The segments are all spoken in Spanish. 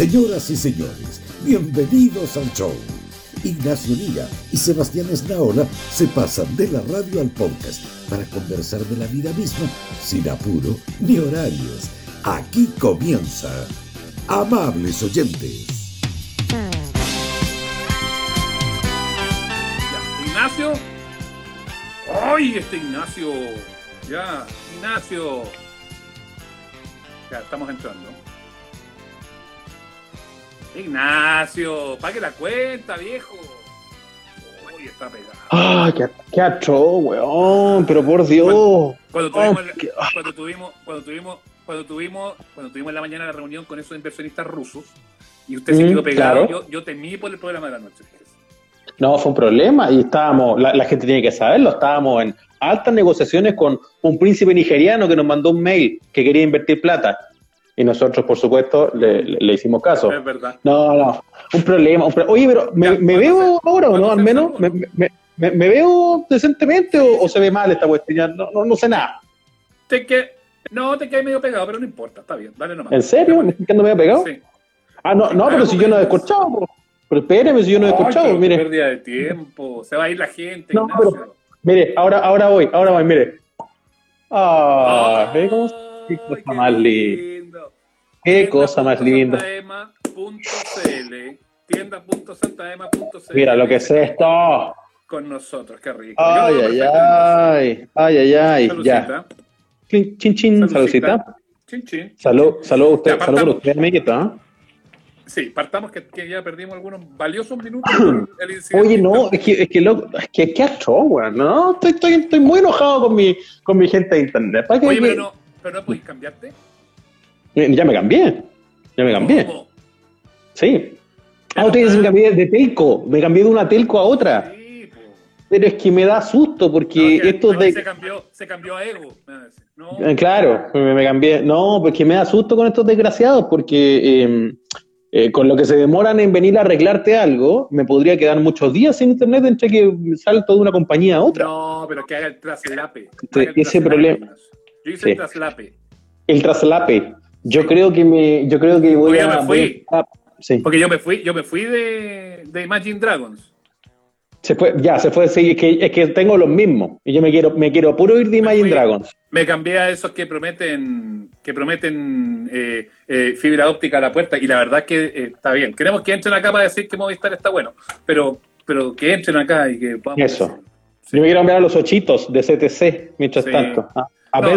Señoras y señores, bienvenidos al show. Ignacio Liga y Sebastián Esnaola se pasan de la radio al podcast para conversar de la vida misma sin apuro ni horarios. Aquí comienza. Amables oyentes. Ignacio. ¡Ay, este Ignacio! Ya, Ignacio. Ya, estamos entrando. Ignacio, pague la cuenta, viejo. Uy, está pegado. ¡Ah, qué, qué atroz, weón! Pero por Dios. Cuando tuvimos, Oh, qué- cuando tuvimos, cuando tuvimos, cuando tuvimos, cuando tuvimos en la mañana la reunión con esos inversionistas rusos y usted se Mm, quedó pegado, claro. yo, yo temí por el programa de la noche. No, fue un problema y estábamos, la, la gente tiene que saberlo, estábamos en altas negociaciones con un príncipe nigeriano que nos mandó un mail que quería invertir plata. Y nosotros, por supuesto, le, le- le hicimos caso. Es verdad. No, no, un problema. un pro- Oye, pero ¿me, Ya, me ¿cuándo veo se- ahora o no? Al se menos? ¿me, me, me- me veo decentemente o, o se ve mal esta cuestión? Ya No, no, no sé nada. Te que, no, te quedé medio pegado, pero no importa, está bien, dale nomás. ¿En serio? ¿Me estoy quedando medio pegado? Sí. Ah, no, no, pero si yo no he escuchado. Pero espéreme, si yo no he escuchado, mire. pérdida de tiempo, se va a ir la gente. No, Ignacio. pero- Mire, ahora, ahora voy, ahora voy, mire. Ah, ¿ve cómo? Ay, cosa más lindo. Qué cosa más linda. Tienda.santaema.cl Tienda.santaema.cl Mira lo que es esto. Con nosotros, qué rico. Ay, ay, ay. Ay, ay, ay. Ya. Saludcita. Chin, chin. Saludcita. Chin, chin. Salud, salud a usted, salud usted, amiguito. ¿ah? Sí, partamos que, que ya perdimos algunos valiosos minutos. por el incidente. Oye, no, es que, es que, loco, es que, qué atroz, weón. No, estoy, estoy, estoy muy enojado con mi, con mi gente de internet. ¿Para qué- Oye, pero no, pero no podéis cambiarte. Ya me cambié. Ya me cambié. ¿Cómo? Sí. Ah, ustedes dicen que cambié de telco. Me cambié de una telco a otra. Sí. Pero es que me da susto porque No, que- esto de. se cambió, se cambió a ego. me. No, Eh, Claro, me, me cambié. No, porque me da susto con estos desgraciados, porque eh, eh, con lo que se demoran en venir a arreglarte algo, me podría quedar muchos días sin internet entre que salto de una compañía a otra. No, pero que haga el traslape. Sí, Haga el ese traslape, problema. Yo hice Sí. el traslape. El traslape. Yo Sí. creo que me, yo creo que voy a. me fui. voy a- sí. Porque yo me fui, yo me fui de, de Imagine Dragons. Se fue, ya, se fue. Sí, es que, es que tengo los mismos. Y yo me quiero, me quiero puro ir de Imagine. Dragons. Me cambié a esos que prometen, que prometen eh, eh, fibra óptica a la puerta. Y la verdad que eh, está bien. Queremos que entren acá para decir que Movistar está bueno. Pero, pero que entren acá y que podamos. Eso. Yo me quiero enviar a los ochitos de CTC mientras Sí. tanto. A, a No,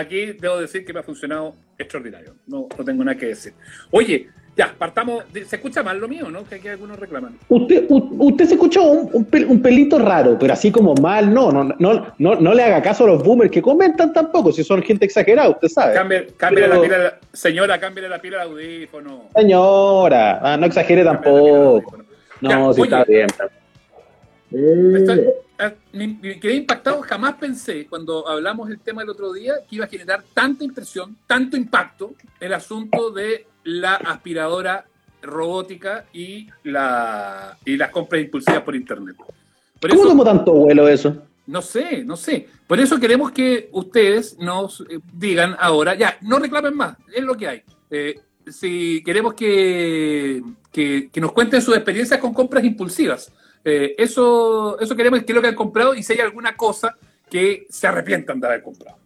aquí, debo decir que me ha funcionado extraordinario. No, no tengo nada que decir. Oye, ya, partamos. se escucha mal lo mío, ¿no? Que aquí algunos reclaman. Usted, usted se escuchó un, un pel- un pelito raro, pero así como mal, no, no, no, no, no le haga caso a los boomers que comentan tampoco, si son gente exagerada, usted sabe. Cambie, cámbiale Pero- la pila, señora, cámbiale la pila al audífono. Señora, ah, no exagere tampoco. No, Ya, si oye, está bien. Estoy- ah, me, me quedé impactado, jamás pensé cuando hablamos del tema el otro día que iba a generar tanta impresión, tanto impacto el asunto de la aspiradora robótica y, la, y las compras impulsivas por internet. Por ¿Cómo eso, tomó tanto vuelo eso? no sé, no sé. Por eso queremos que ustedes nos eh, digan ahora, ya, no reclamen más, es lo que hay. Eh, si queremos que, que, que nos cuenten sus experiencias con compras impulsivas. Eh, eso, eso queremos, que es lo que han comprado y si hay alguna cosa que se arrepientan de haber comprado.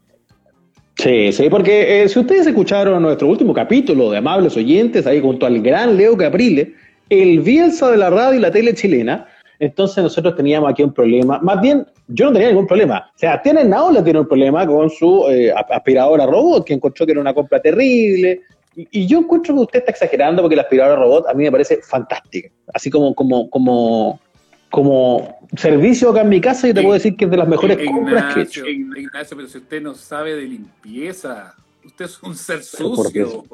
Sí, sí, porque eh, si ustedes escucharon nuestro último capítulo de Amables Oyentes, ahí junto al gran Leo Caprile, el Bielsa de la radio y la tele chilena, entonces nosotros teníamos aquí un problema. Más bien, yo no tenía ningún problema. O sea, tienen Naola tiene un problema con su eh, aspiradora robot, que encontró que era una compra terrible. Y, y yo encuentro que usted está exagerando porque la aspiradora robot a mí me parece fantástica. Así como, como, como, como servicio acá en mi casa, yo te Ig- puedo decir que es de las mejores compras que he hecho. Ignacio, pero si usted no sabe de limpieza, usted es un ser sucio.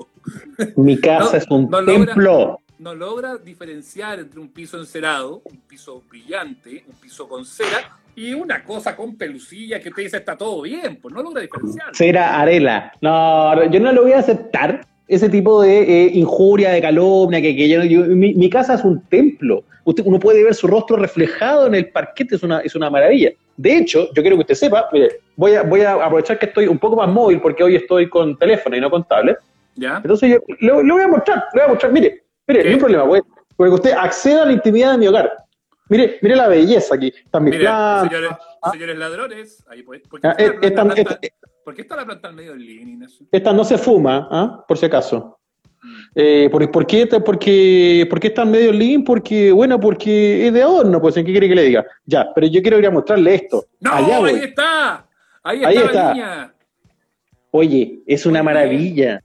Mi casa No, es un no logra- templo. no logra diferenciar entre un piso encerado, un piso brillante, un piso con cera y una cosa con pelucilla que usted dice está todo bien, pues no logra diferenciar. Cera Arela. No, yo no lo voy a aceptar. Ese tipo de eh, injuria, de calumnia, que, que yo, yo- mi, mi casa es un templo. Usted, uno puede ver su rostro reflejado en el parquete, es una, es una maravilla. De hecho, yo quiero que usted sepa, mire, voy a, voy a aprovechar que estoy un poco más móvil porque hoy estoy con teléfono y no con tablet. ¿Ya? Entonces yo le, le voy a mostrar, le voy a mostrar, mire, mire, no hay problema, güey, porque usted acceda a la intimidad de mi hogar. Mire, mire la belleza aquí. Están mis plantas. señores, señores ladrones, ahí pues, ¿por, qué Ah, ¿por qué está la planta al medio del living? Esta no se fuma, ¿ah? por si acaso. Eh, ¿por, por qué, esta- porque, ¿Por qué está en medio lean? Porque, bueno, porque es de adorno, pues, ¿en qué quiere que le diga? Ya, pero yo quiero ir a mostrarle esto. ¡No! Allá ahí voy. está. Ahí está Ahí la está. niña. Oye, es una bien. maravilla.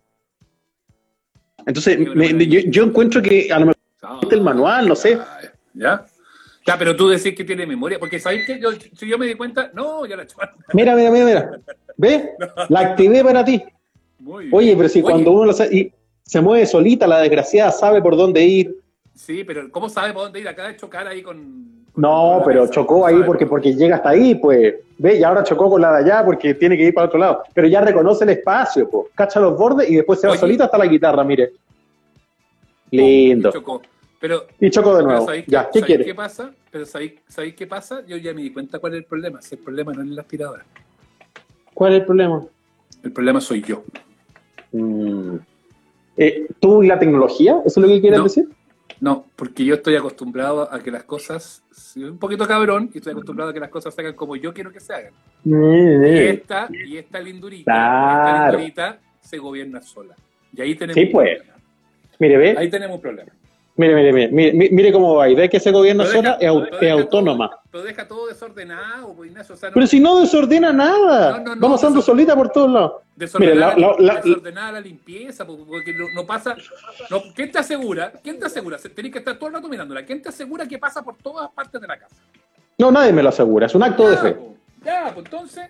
Entonces, me- yo, yo encuentro que a lo mejor el manual, no sé. ¿Ya? Ya, pero tú decís que tiene memoria, porque ¿sabéis que yo, si yo me di cuenta? No, ya la chuparon. Mira, mira, mira, mira. ¿Ves? La activé para ti. Oye, pero si Oye, cuando uno lo sabe, y se mueve solita, la desgraciada sabe por dónde ir. Sí, pero ¿cómo sabe por dónde ir? Acaba de chocar ahí con. con- No, con pero chocó ahí porque, porque llega hasta ahí, pues. ¿Ves? Y ahora chocó con la de allá porque tiene que ir para otro lado. Pero ya reconoce el espacio, pues. Cacha los bordes y después se va Oye. solita hasta la guitarra, mire. Lindo. Y chocó. Pero, Y chocó de nuevo. ¿sabéis Ya, qué, ¿qué sabéis quiere? qué pasa? Pero ¿sabéis, ¿sabéis qué pasa? Yo ya me di cuenta cuál es el problema. Si el problema no es la aspiradora. ¿Cuál es el problema? El problema soy yo. Mm. Eh, ¿Tú y la tecnología? ¿Eso es lo que quieres No. decir? No, porque yo estoy acostumbrado a que las cosas. Soy un poquito cabrón y estoy acostumbrado a que las cosas se hagan como yo quiero que se hagan. Y Mm. esta, y esta lindurita, esta Claro. lindurita se gobierna sola. Y ahí tenemos Sí, un pues. problema. Mire, ve. Ahí tenemos un problema. Mire, mire, mire, mire, mire cómo va. Y ve que ese gobierno sola es, autónoma. todo- pero deja todo desordenado, pues, Ignacio. O sea, no- Pero si no desordena nada. No, no, no, Vamos andando solita por todos lados. desordenada, Mire, la- la- la- desordenada la limpieza, po- porque no, pasa. ¿Quién te asegura? ¿Quién te asegura? Se- Tenés que estar todo el rato mirándola. ¿Quién te asegura que pasa por todas partes de la casa? No, nadie me lo asegura. Es un acto de fe. po, ya, pues entonces.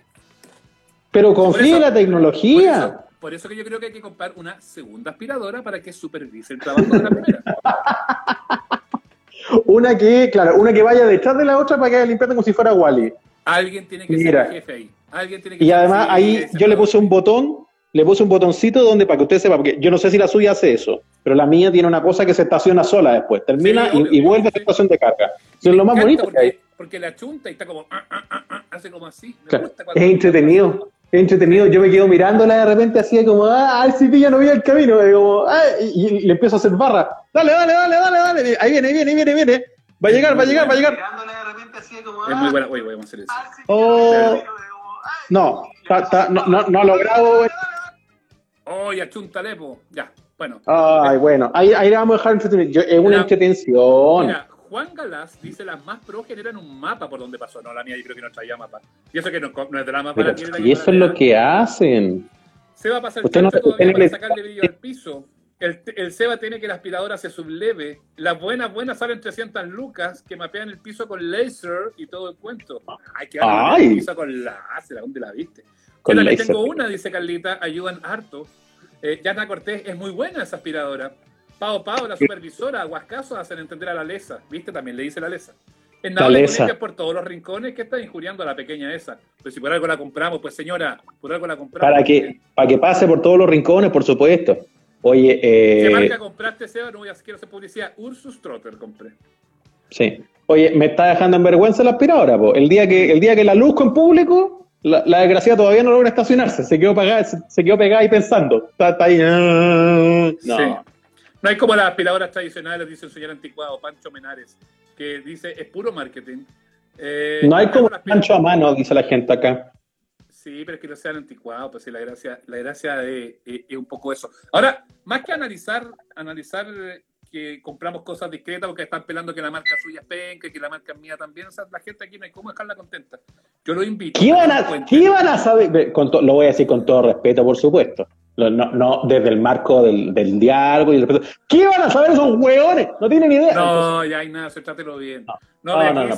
Pero confía en la tecnología. Por eso que yo creo que hay que comprar una segunda aspiradora para que supervise el trabajo de la primera. Una que, claro, una que vaya detrás de la otra para que limpiando como si fuera Wally. Alguien tiene que Mira. ser el jefe ahí. Alguien tiene que Y además ahí yo le puse un botón, le puse un botoncito donde para que usted sepa, porque yo no sé si la suya hace eso, pero la mía tiene una cosa que se estaciona sola después, termina Sí, y- obvio, y, vuelve a la estación de carga. Eso es lo más bonito que hay. porque, porque la chunta y está como. ah, ah, ah, hace como así. Me Claro, gusta Es entretenido, es entretenido. Yo me quedo mirándola de repente así como, ah, ay, si ya no vi el camino, y, como, "Ah", y, y le empiezo a hacer barra. Dale, dale, dale, dale, dale. Ahí viene, ahí viene, ahí viene, ahí viene. Va a llegar, va a llegar, va a llegar. Es muy buena. Oye, voy a hacer eso. Oh, no, ta- ta- no, no, no ha logrado. Oye, achúntale, po. Ya, bueno. Ay, bueno, ahí, ahí le vamos a dejar entretenido. Yo- Es una Mira, entretención. Mira, Juan Galás dice las más pro generan un mapa por donde pasó. No, la mía yo creo que no traía mapa. Y eso que no, no es de la más Pero la si eso es lo que hacen. Se va a pasar Usted no- todavía le- para sacarle brillo al piso. El, el Seba tiene que la aspiradora se subleve. Las buenas, buenas salen 300 lucas que mapean el piso con laser y todo el cuento. Ay, que Ay. el piso con láser. ¿Dónde la viste? Con láser. tengo una, dice Carlita, ayudan harto. Eh, Yana Cortés es muy buena esa aspiradora. Pau Pau, la supervisora, Huascaso hacen entender a la Lesa. ¿Viste? También le dice la Lesa. Es nada La Lesa. por todos los rincones que está injuriando a la pequeña esa. Pues si por algo la compramos, pues señora, por algo la compramos. Para que, para que pase por todos los rincones, por supuesto. Oye, ¿Qué eh, marca compraste, Seba? No voy a quiero hacer publicidad. Ursus Trotter compré. sí. Oye, me está dejando en vergüenza la aspiradora, po. El día que, el día que la luzco en público, la, la desgraciada todavía no logra estacionarse. Se quedó pegada, se, se quedó pegada ahí pensando. Está, está ahí. ah, No. Sí. No hay como las aspiradoras tradicionales, dice el señor anticuado, Pancho Menares, que dice, es puro marketing. Eh, No hay como las pancho a mano, dice la gente acá. Sí, pero es que no sean anticuados, pues sí, la gracia, la gracia es, es- es un poco eso. Ahora, más que analizar, analizar eh, que compramos cosas discretas porque están pelando que la marca suya es penca, que la marca es mía también, o sea, la gente aquí no hay cómo dejarla contenta. Yo lo invito. ¿Qué iban a, qué iban a saber? Ve, con to- lo voy a decir con todo respeto, por supuesto. No, no desde el marco del, del diálogo y el. ¿Qué iban a saber esos hueones? No tienen idea. No, ya hay nada, trátelo bien. No, No, ve, no, no.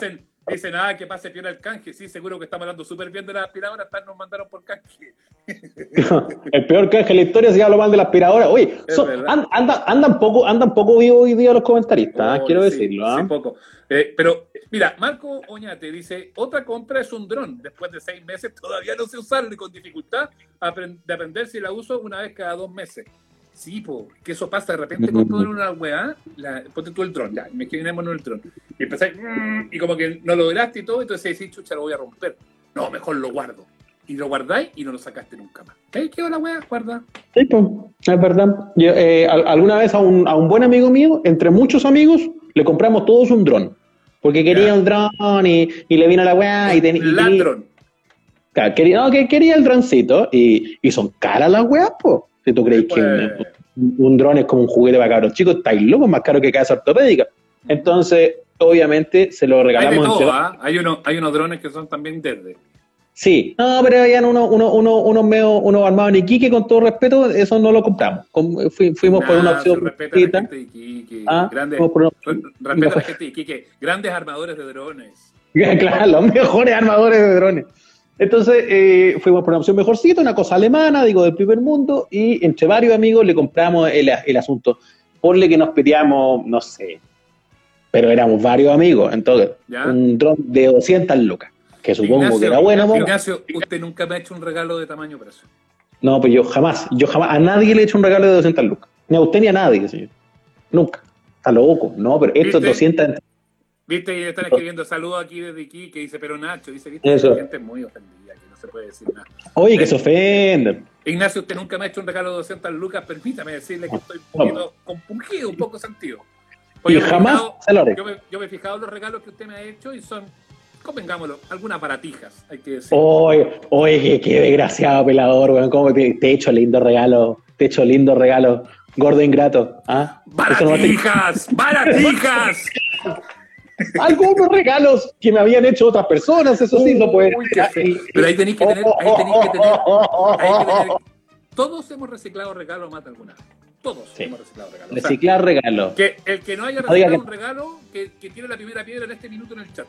Dicen, ah, que pase piola el canje. Sí, seguro que estamos hablando súper bien de la aspiradora, hasta nos mandaron por canje. el peor canje de la historia se habla mal de la aspiradora. Oye, son- verdad. an- andan, poco, andan poco vivos hoy día los comentaristas, ¿ah? Oh, quiero sí, decirlo. ¿ah? sí, poco. Eh, pero, mira, Marco Oñate dice, otra compra es un dron. Después de seis meses todavía no sé usarlo y con dificultad de aprender si la uso una vez cada dos meses. Sí, po, que eso pasa de repente con todo en una weá, la, ponte tú el dron, ya, en el dron. Y empecé, mm, y como que no lo lograste y todo, entonces decís, chucha, lo voy a romper. No, mejor lo guardo. y lo guardáis y no lo sacaste nunca más. ¿Qué quedó la weá? Guarda. Sí, pues, es verdad. Yo, eh, alguna vez a un, a un buen amigo mío, entre muchos amigos, le compramos todos un dron. Porque quería un dron y, y le vino la weá y, tenía. y tenía- Ladrón. Claro, quería, no, que quería el droncito y, y son caras las weas, po. Si tú crees que un, Pues, un dron es como un juguete para cabros chicos, estáis locos, más caro que casa ortopédica. Entonces, obviamente, se lo hay de regalamos todo, ¿ah? hay, uno, hay unos drones que son también desde. Sí, no, pero habían unos uno, uno, unos medio, unos armados en Iquique, con todo respeto, eso no lo compramos. Com- fui- fuimos por una opción respeta a la gente de Iquique, Ah, grandes, una respeta a la gente de Iquique, grandes armadores de drones. Claro, los mejores armadores de drones. Entonces eh, fuimos por una opción mejorcita, una cosa alemana, digo, del primer mundo, y entre varios amigos le compramos el, el asunto. Ponle que nos pedíamos, no sé, pero éramos varios amigos, entonces, ¿Ya? un dron de 200 lucas, que supongo Ignacio, que era bueno. ¿no? Ignacio, usted nunca me ha hecho un regalo de tamaño precio. No, pues yo jamás, yo jamás, a nadie le he hecho un regalo de 200 lucas. Ni a usted ni a nadie, señor. Nunca. Está loco, no, pero estos ¿Viste? 200... Viste, y están escribiendo saludos aquí desde aquí, que dice, pero Nacho, dice, viste, Eso. la gente es muy ofendida, que no se puede decir nada. Oye, que se ofenden. Ignacio, usted nunca me ha hecho un regalo de 200 lucas, permítame decirle que estoy un poquito compungido, un poco sentido. Y me he jamás fijado- se lo haré. Yo me, yo me he fijado en los regalos que usted me ha hecho y son, convengámoslo, algunas baratijas, hay que decir. Oye, oye, qué, qué desgraciado pelador, weón. ¿Cómo te, te he hecho lindo regalo? Te he hecho lindo regalo. Gordo ingrato. ¿Ah? No te- ¡Baratijas! Algunos regalos que me habían hecho otras personas, eso sí, no puede. Pero ahí tenéis que tener, ahí tenéis que tener, ahí que tener- Todos hemos reciclado regalos más de alguna. vez. Todos Sí. hemos reciclado regalos. O sea, Reciclar regalo. que el que no haya reciclado que- un regalo, que, que tiene la primera piedra en este minuto en el chat.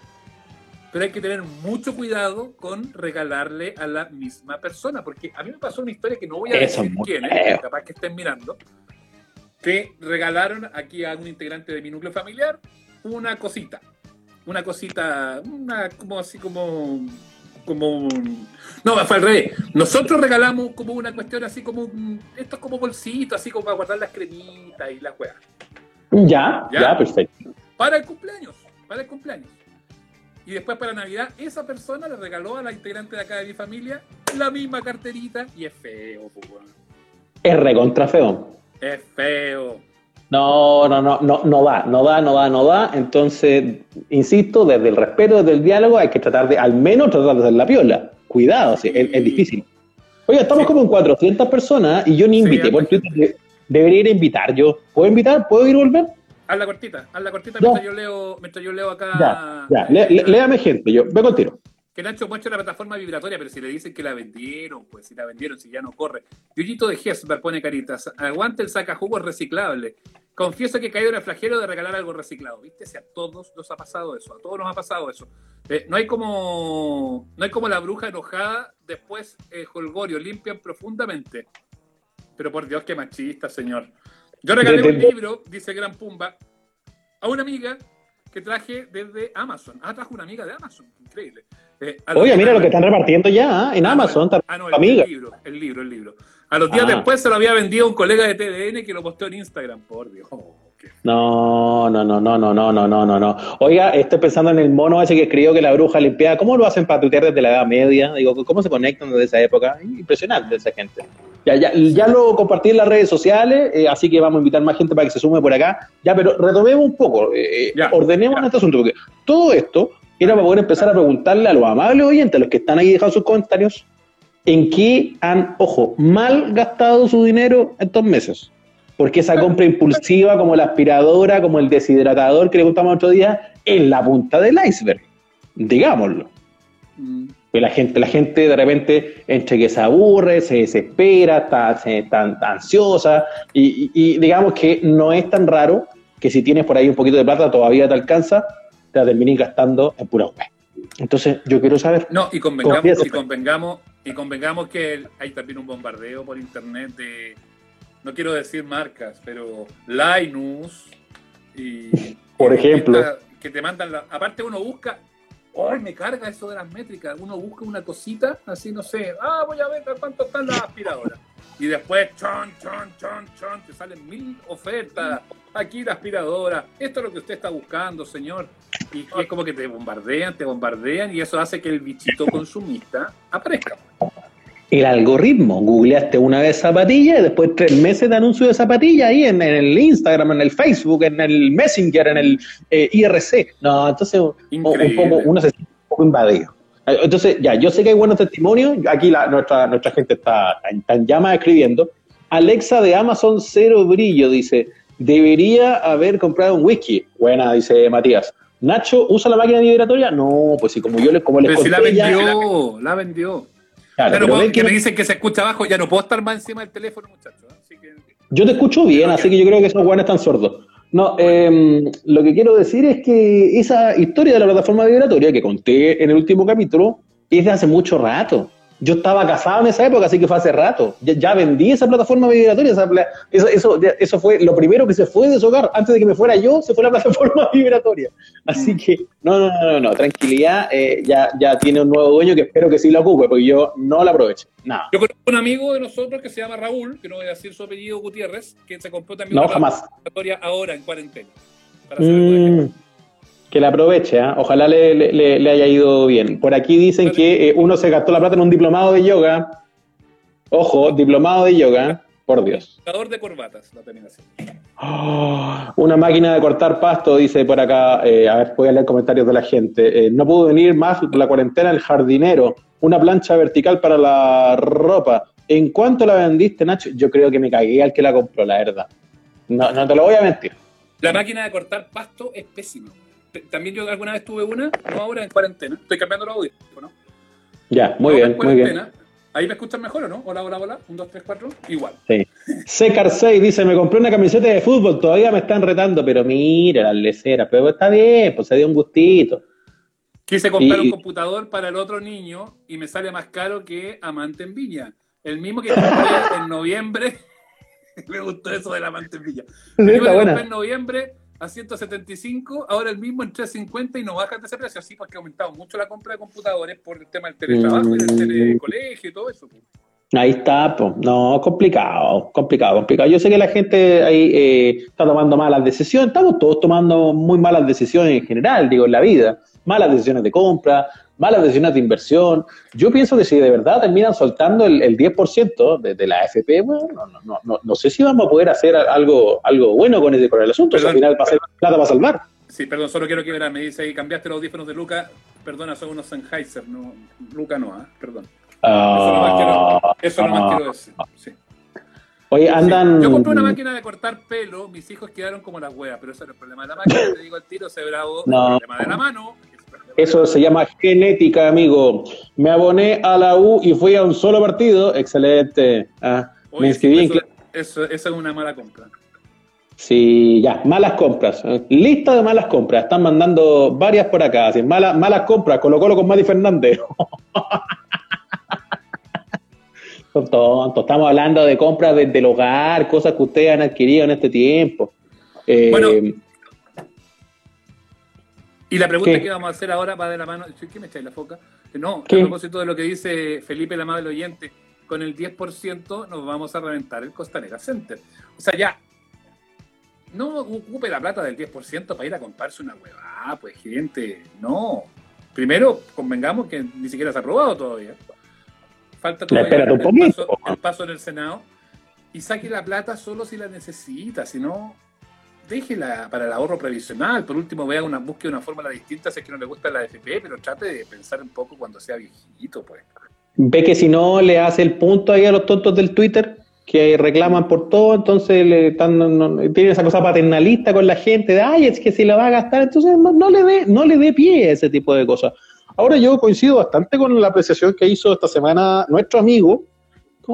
Pero hay que tener mucho cuidado con regalarle a la misma persona, porque a mí me pasó una historia que no voy a Eso decir quién es, capaz que estén mirando, que regalaron aquí a un integrante de mi núcleo familiar una cosita, una cosita, una como así como como un- no fue al revés nosotros regalamos como una cuestión así como un, esto es como bolsito así como para guardar las cremitas y las weas Ya, Ya. ya, perfecto. para el cumpleaños, para el cumpleaños. Y después para Navidad, esa persona le regaló a la integrante de acá de mi familia la misma carterita y es feo, weón. Es recontra feo. es feo. No, no, no, no, no da, no da, no da, no da. Entonces, insisto, desde el respeto, desde el diálogo, hay que tratar de, al menos tratar de hacer la piola. Cuidado, sí, es, es difícil. Oiga, estamos Sí. como en 400 personas y yo ni Sí, invité por harta Twitter. de- Debería ir a invitar yo. ¿Puedo invitar? ¿Puedo ir a volver? Haz la cortita, haz la cortita Ya. mientras yo leo, mientras yo leo acá. Ya, ya. Le- le- léame gente, yo. Con tiro. Que Nacho muestra la plataforma vibratoria, pero si le dicen que la vendieron, pues si la vendieron, si ya no corre. Yuyito de Gesber pone caritas. Aguante el sacajugo reciclable. Confieso que he caído en el flagelo de regalar algo reciclado. ¿Viste? Si a todos nos ha pasado eso, a todos nos ha pasado eso. Eh, no hay como no hay como la bruja enojada, después eh, Holgorio, limpian profundamente. Pero por Dios, qué machista, señor. Yo regalé un libro, dice Gran Pumba, a una amiga que traje desde Amazon. Ah, trajo una amiga de Amazon. Increíble. Eh, Oye, mira lo que están repartiendo ya ¿ah? en Ah, Amazon. Ah, no, el, amiga. el libro, el libro, el libro. A los días Ah. después se lo había vendido un colega de TDN que lo posteó en Instagram. Por Dios. No, no, no, no, no, no, no, no, no, no. Oiga, estoy pensando en el mono ese que escribió que la bruja limpiaba. ¿Cómo lo hacen para tutear desde la Edad Media? Digo, ¿cómo se conectan desde esa época? Impresionante esa gente. Ya, ya, ya lo compartí en las redes sociales, eh, así que vamos a invitar más gente para que se sume por acá. Ya, pero retomemos un poco, eh, Ya, ordenemos ya. este asunto, porque todo esto era para poder empezar a preguntarle a los amables oyentes, a los que están ahí dejando sus comentarios, en qué han, ojo, mal gastado su dinero estos meses. Porque esa compra impulsiva, como la aspiradora, como el deshidratador que le contamos otro día, es la punta del iceberg. Digámoslo. Mm. Pues la gente, la gente de repente, entre que se aburre, se desespera, está, se- está ansiosa, y, y- y digamos que no es tan raro que si tienes por ahí un poquito de plata, todavía te alcanza, te la gastando en pura web. Entonces, yo quiero saber. No, y convengamos, y convengamos, y convengamos que hay también un bombardeo por internet de, no quiero decir marcas, pero Linus y Por ejemplo. que te mandan la, aparte uno busca, ¡ay, me carga eso de las métricas! Uno busca una cosita, así no sé, ah, voy a ver cuánto están las aspiradoras. Y después, chon, chon, chon, chon, te salen mil ofertas. Aquí la aspiradora, esto es lo que usted está buscando, señor. Y, y es como que te bombardean, te bombardean, y eso hace que el bichito consumista aparezca. el algoritmo. Googleaste una vez zapatilla y después tres meses de anuncio de zapatilla ahí en, el Instagram, en el Facebook, en el Messenger, en el eh, IRC. No, entonces un, poco, uno se siente un poco invadido. Entonces, ya, yo sé que hay buenos testimonios. Aquí la, nuestra, nuestra gente está en llama escribiendo. Alexa de Amazon Cero Brillo dice, debería haber comprado un whisky. Buena, dice Matías. Nacho, ¿usa la máquina vibratoria? No, pues sí, como yo les, como les conté, la vendió, la vendió. pero, ven que me dicen que se escucha abajo, ya no puedo estar más encima del teléfono, muchachos. ¿eh? Yo te escucho bien, así que yo creo que esos guanes están sordos. No, eh, lo que quiero decir es que esa historia de la plataforma vibratoria que conté en el último capítulo es de hace mucho rato. Yo estaba casado en esa época, así que fue hace rato. Ya, vendí esa plataforma vibratoria. eso, eso, eso, fue lo primero que se fue de su hogar. Antes de que me fuera yo, se fue la plataforma vibratoria. Así que, no, no, no, no, tranquilidad. Eh, ya, ya tiene un nuevo dueño que espero que sí lo ocupe, porque yo no la aprovecho. Nada. Yo conozco un amigo de nosotros que se llama Raúl, que no voy a decir su apellido Gutiérrez, que se compró también no, una jamás. vibratoria ahora en cuarentena. Para mm. Que la aproveche, ¿eh? ojalá le, le, haya ido bien. Por aquí dicen que eh, uno se gastó la plata en un diplomado de yoga. Ojo, diplomado de yoga, por Dios. de corbatas, la terminación. Oh, una máquina de cortar pasto, dice por acá. Eh, a ver, voy a leer comentarios de la gente. Eh, no pudo venir más la cuarentena el jardinero. Una plancha vertical para la ropa. ¿En cuánto la vendiste, Nacho? Yo creo que me cagué al que la compró, la verdad. No, no te lo voy a mentir. La máquina de cortar pasto es pésima también yo alguna vez tuve una, no ahora en cuarentena. Estoy cambiando los audífonos. Ya, muy bien, muy bien. Ahí me escuchan mejor o no? Hola, hola, hola. Un, dos, tres, cuatro. Igual. Sí. Secar 6 dice: Me compré una camiseta de fútbol, todavía me están retando, pero mira, las leceras. Pero está bien, pues se dio un gustito. Quise comprar un computador para el otro niño y me sale más caro que Amante en Viña. El mismo que compré en noviembre. me gustó eso de la Amante en Viña. El mismo que compré en noviembre a 175, ahora el mismo en 350 y no baja de ese precio, así porque ha aumentado mucho la compra de computadores por el tema del teletrabajo y del mm. telecolegio y todo eso. Ahí está, pues. no, complicado, complicado, complicado. Yo sé que la gente ahí eh, está tomando malas decisiones, estamos todos tomando muy malas decisiones en general, digo, en la vida, malas decisiones de compra, malas decisiones de inversión. Yo pienso que si de verdad terminan soltando el, el 10% de, de, la AFP, bueno, no, no, no, no, sé si vamos a poder hacer algo, algo bueno con el, con el asunto. al final va a ser plata para salvar. Sí, perdón, solo quiero que verás, me dice ahí, cambiaste los audífonos de Luca, perdona, son unos Sennheiser, no, Luca no, ¿eh? perdón. Eso no más quiero, decir, sí. Oye, andan. Yo compré una máquina de cortar pelo, mis hijos quedaron como las huevas, pero eso no es el problema de la máquina, te digo el tiro, se bravo, no. el problema de la mano, eso se llama genética, amigo. Me aboné a la U y fui a un solo partido. Excelente. Ah, me inscribí eso, eso, es una mala compra. Sí, ya, malas compras. Lista de malas compras. Están mandando varias por acá. Así, malas, malas compras. Colo Colo con Mati Fernández. Son tontos. Estamos hablando de compras desde el hogar, cosas que ustedes han adquirido en este tiempo. bueno, eh, y la pregunta que vamos a hacer ahora va de la mano. ¿Qué me echáis la foca? No, a propósito de lo que dice Felipe, el amable oyente, con el 10% nos vamos a reventar el Costanera Center. O sea, ya, no ocupe la plata del 10% para ir a comprarse una hueva. pues gente, no. Primero, convengamos que ni siquiera se ha aprobado todavía. Falta todavía el, paso, el paso en el Senado. Y saque la plata solo si la necesita, si no, déjela para el ahorro previsional. Por último, vea una, busque una fórmula distinta si es que no le gusta la AFP, pero trate de pensar un poco cuando sea viejito, pues. Ve que si no le hace el punto ahí a los tontos del Twitter, que reclaman por todo, entonces le están, tiene esa cosa paternalista con la gente de, ay, es que si la va a gastar, entonces no, le dé no le dé pie a ese tipo de cosas. Ahora yo coincido bastante con la apreciación que hizo esta semana nuestro amigo,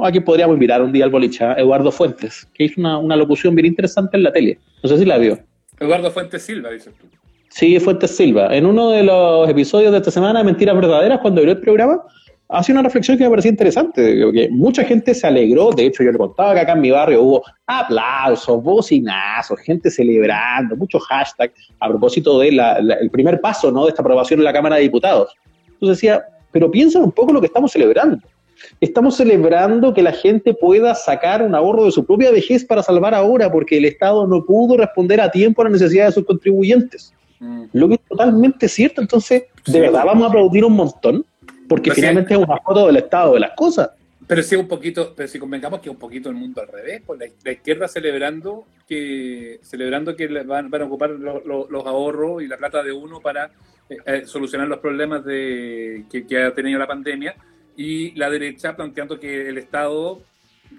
aquí podríamos invitar un día al boliche, Eduardo Fuentes, que hizo una, una, locución bien interesante en la tele. No sé si la vio. Eduardo Fuentes Silva, dices tú. Sí, Fuentes Silva. En uno de los episodios de esta semana, Mentiras Verdaderas, cuando abrió el programa, hace una reflexión que me parecía interesante, que mucha gente se alegró, de hecho yo le contaba que acá en mi barrio hubo aplausos, bocinazos, gente celebrando, muchos hashtags a propósito del el primer paso ¿no? de esta aprobación en la Cámara de Diputados. Entonces decía, pero piensa un poco lo que estamos celebrando. Estamos celebrando que la gente pueda sacar un ahorro de su propia vejez para salvar ahora, porque el Estado no pudo responder a tiempo a las necesidades de sus contribuyentes. Mm. Lo que es totalmente cierto. Entonces, ¿de verdad vamos a aplaudir un montón? Porque finalmente es una foto del estado de las cosas. Pero si un poquito, pero si convengamos que es un poquito el mundo al revés, pues la, izquierda celebrando que celebrando que van, van a ocupar los ahorros y la plata de uno para eh, eh, solucionar los problemas de, que, ha tenido la pandemia, y la derecha planteando que el Estado,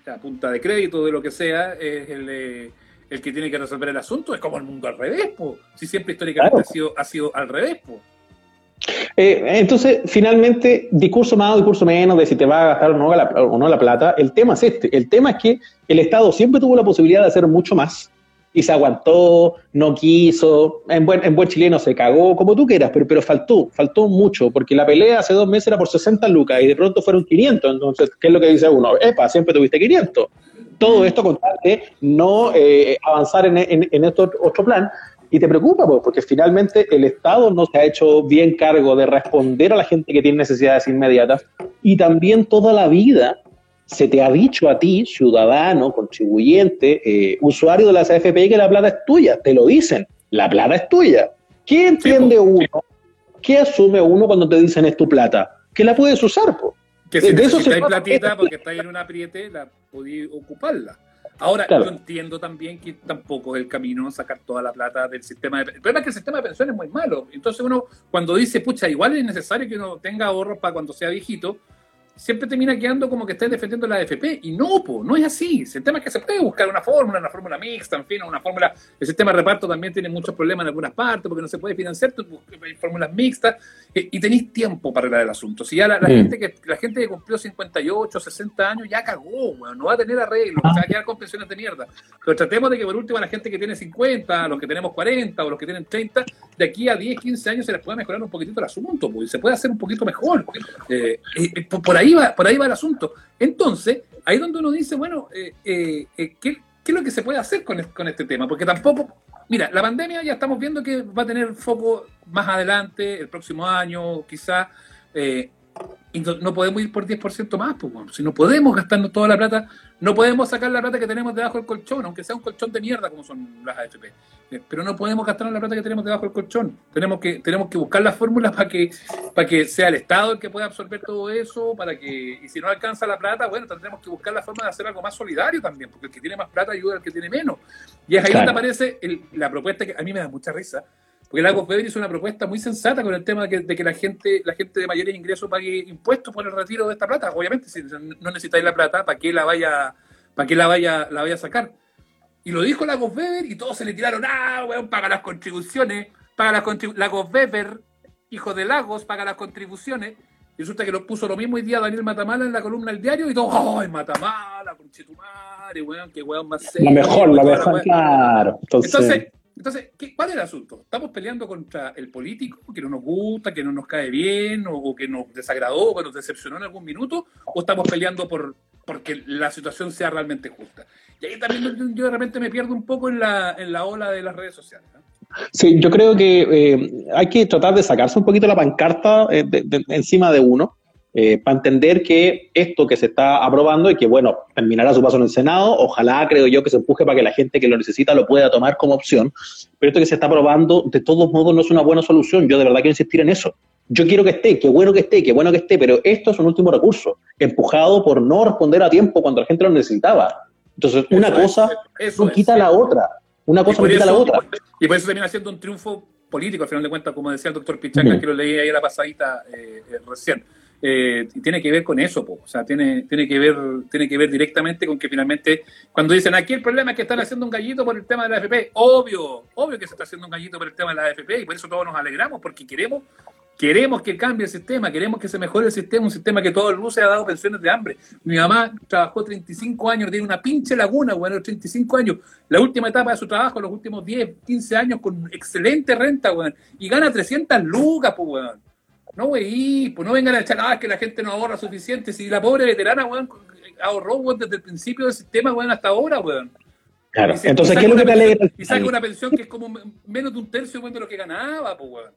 a punta de crédito, de lo que sea, es el, eh, el que tiene que resolver el asunto. Es como el mundo al revés, pues. Si siempre históricamente ha, sido, ha sido al revés, pues. entonces, finalmente, discurso más o discurso menos de si te va a gastar o no, la, o no la plata, el tema es este. El tema es que el Estado siempre tuvo la posibilidad de hacer mucho más y se aguantó, no quiso, en buen, en buen chileno se cagó, como tú quieras, pero, pero faltó, faltó mucho, porque la pelea hace dos meses era por 60 lucas y de pronto fueron 500, entonces, ¿qué es lo que dice uno? Epa, siempre tuviste 500. Todo esto con de no eh, avanzar en, en, en este otro plan, y te preocupa, porque finalmente el Estado no se ha hecho bien cargo de responder a la gente que tiene necesidades inmediatas y también toda la vida se te ha dicho a ti, ciudadano, contribuyente, eh, usuario de las AFP, que la plata es tuya, te lo dicen, la plata es tuya. ¿Qué entiende uno? ¿Qué asume uno cuando te dicen es tu plata? Que la puedes usar, po. Que si de eso se platita porque está en un apriete, la podéis ocuparla. Ahora, yo entiendo también que tampoco es el camino sacar toda la plata del sistema de... El problema es que el sistema de pensiones es muy malo. Entonces uno, cuando dice, pucha, igual es necesario que uno tenga ahorros para cuando sea viejito, siempre termina quedando como que estés defendiendo la AFP. Y no, po, no es así. El tema es que se puede buscar una fórmula, una fórmula mixta, en fin, una fórmula. El sistema de reparto también tiene muchos problemas en algunas partes porque no se puede financiar, hay fórmulas mixtas y tenéis tiempo para arreglar el asunto. Si ya la, gente que la gente que cumplió 58, 60 años ya cagó, no va a tener arreglo, se va a quedar con pensiones de mierda. Pero tratemos de que por último la gente que tiene 50, los que tenemos 40 o los que tienen 30, de aquí a 10, 15 años se les pueda mejorar un poquitito el asunto, pues, se puede hacer un poquito mejor. Eh, eh, por ahí va, por ahí va el asunto. Entonces, ahí es donde uno dice, bueno, eh, eh, eh, ¿qué, es lo que se puede hacer con, con este tema? Porque tampoco, mira, la pandemia ya estamos viendo que va a tener foco más adelante, el próximo año, quizá. y no, podemos ir por 10% más, pues, si no podemos gastarnos toda la plata, no podemos sacar la plata que tenemos debajo del colchón, aunque sea un colchón de mierda como son las AFP. Eh, pero no podemos gastarnos la plata que tenemos debajo del colchón. Tenemos que, tenemos que buscar las fórmulas para que, para que sea el Estado el que pueda absorber todo eso, para que, y si no alcanza la plata, bueno, tendremos que buscar la forma de hacer algo más solidario también, porque el que tiene más plata ayuda al que tiene menos. Y es ahí donde aparece la propuesta que a mí me da mucha risa, porque Lago Weber hizo una propuesta muy sensata con el tema de que, de que, la gente la gente de mayores ingresos pague impuestos por el retiro de esta plata. Obviamente, si no necesitáis la plata, ¿para qué la vaya, para qué la vaya, la vaya a sacar? Y lo dijo Lagos Weber y todos se le tiraron, ah, weón, paga las contribuciones, paga las contribuciones. Lagos Weber, hijo de Lagos, paga las contribuciones. Y resulta que lo puso lo mismo hoy día Daniel Matamala en la columna del diario y todo, ¡ay, Matamala, conchetumare, weón, qué weón más serio! La mejor, la mejor, claro. Entonces, entonces, ¿cuál es el asunto? ¿Estamos peleando contra el político que no nos gusta, que no nos cae bien, o, que nos desagradó, o que nos decepcionó en algún minuto? ¿O estamos peleando por porque la situación sea realmente justa? Y ahí también yo de repente me pierdo un poco en la, en la ola de las redes sociales. Sí, yo creo que eh, hay que tratar de sacarse un poquito la pancarta eh, encima de uno eh, para entender que esto que se está aprobando y que, bueno, terminará su paso en el Senado, ojalá, creo yo, que se empuje para que la gente que lo necesita lo pueda tomar como opción, pero esto que se está aprobando, de todos modos, no es una buena solución. Yo de verdad quiero insistir en eso. Yo quiero que esté, qué bueno que esté, qué bueno que esté, pero esto es un último recurso, empujado por no responder a tiempo cuando la gente lo necesitaba. Entonces, una cosa no quita la otra. Una cosa no quita la otra. Y por eso termina siendo un triunfo político, al final de cuentas, como decía el doctor Pichaca, que lo leí ahí a la pasadita eh, eh, recién eh, tiene que ver con eso, o sea, tiene, tiene, que ver, tiene que ver directamente con que finalmente, cuando dicen aquí el problema es que están haciendo un gallito por el tema de la AFP, obvio, obvio que se está haciendo un gallito por el tema de la AFP y por eso todos nos alegramos, porque queremos, queremos que cambie el sistema, queremos que se mejore el sistema, un sistema que todo el luce ha dado pensiones de hambre. Mi mamá trabajó 35 años, tiene una pinche laguna, bueno, 35 años, la última etapa de su trabajo, los últimos 10, 15 años con excelente renta, bueno, y gana 300 lucas, pues, weón. No, güey, pues no vengan a echar, ah, que la gente no ahorra suficiente. Si la pobre veterana, weón, ahorró, weón, desde el principio del sistema, weón, hasta ahora, weón. Claro, entonces, ¿qué es lo que te alegra? Y saca una pensión que es como menos de un tercio de lo que ganaba, pues, weón.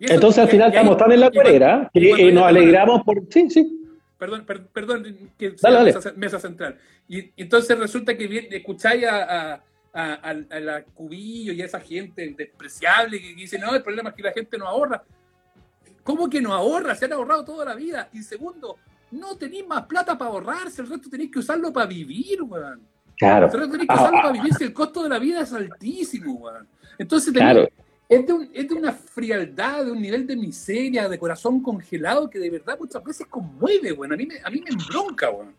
Entonces, al final, estamos tan en la carrera que eh, nos alegramos por. Sí, sí. Perdón, perdón, que dale, mesa, mesa, central. Y, entonces resulta que escucháis a, a a, la Cubillo y a esa gente despreciable que dice, no, el problema es que la gente no ahorra. ¿Cómo que no ahorra? Se han ahorrado toda la vida. Y segundo, no tenéis más plata para ahorrarse, el resto tenéis que usarlo para vivir, weón. Claro. El resto tenéis que usarlo Ah, para vivir si el costo de la vida es altísimo, weón. Entonces, Claro. tenéis- es, de un- es de una frialdad, de un nivel de miseria, de corazón congelado que de verdad muchas veces conmueve, weón. A mí me, a mí me embronca, weón.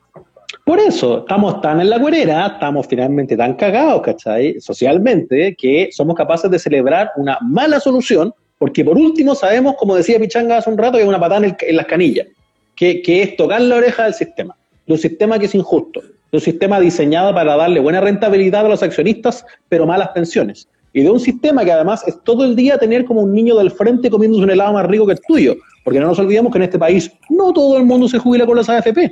Por eso, estamos tan en la cuerera, estamos finalmente tan cagados, ¿cachai? Socialmente, que somos capaces de celebrar una mala solución, porque por último sabemos, como decía Pichanga hace un rato, que hay una patada en, el- en las canillas, que, que es tocar la oreja del sistema, de un sistema que es injusto, de un sistema diseñado para darle buena rentabilidad a los accionistas, pero malas pensiones. Y de un sistema que además es todo el día tener como un niño del frente comiéndose un helado más rico que el tuyo, porque no nos olvidemos que en este país no todo el mundo se jubila con las AFP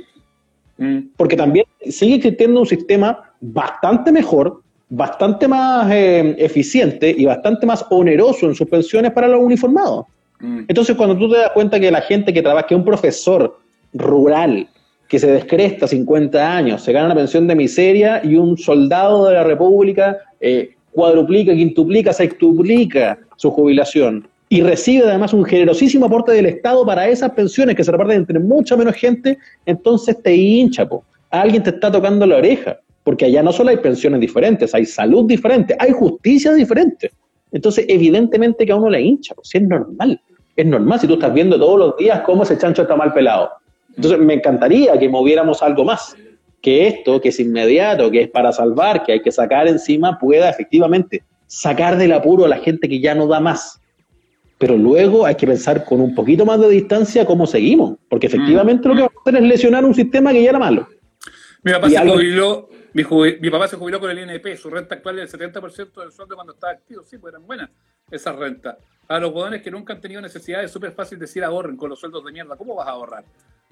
porque también sigue existiendo un sistema bastante mejor, bastante más eh, eficiente y bastante más oneroso en sus pensiones para los uniformados. Mm. Entonces, cuando tú te das cuenta que la gente que trabaja, que un profesor rural que se descresta 50 años, se gana una pensión de miseria y un soldado de la República eh, cuadruplica, quintuplica, sextuplica su jubilación y recibe además un generosísimo aporte del Estado para esas pensiones que se reparten entre mucha menos gente, entonces te hincha, po. alguien te está tocando la oreja, porque allá no solo hay pensiones diferentes, hay salud diferente, hay justicia diferente. Entonces, evidentemente que a uno le hincha, pues, si es normal. Es normal si tú estás viendo todos los días cómo ese chancho está mal pelado. Entonces, me encantaría que moviéramos algo más. Que esto, que es inmediato, que es para salvar, que hay que sacar encima, pueda efectivamente sacar del apuro a la gente que ya no da más. Pero luego hay que pensar con un poquito más de distancia cómo seguimos. Porque efectivamente lo que vamos a hacer es lesionar un sistema que ya era malo. Mi papá se algo- jubiló, mi, papá se jubiló con el INP, su renta actual es el 70% del sueldo cuando estaba activo, sí, pues eran buenas esas rentas. A los hueones que nunca han tenido necesidad es súper fácil decir ahorren con los sueldos de mierda. ¿Cómo vas a ahorrar?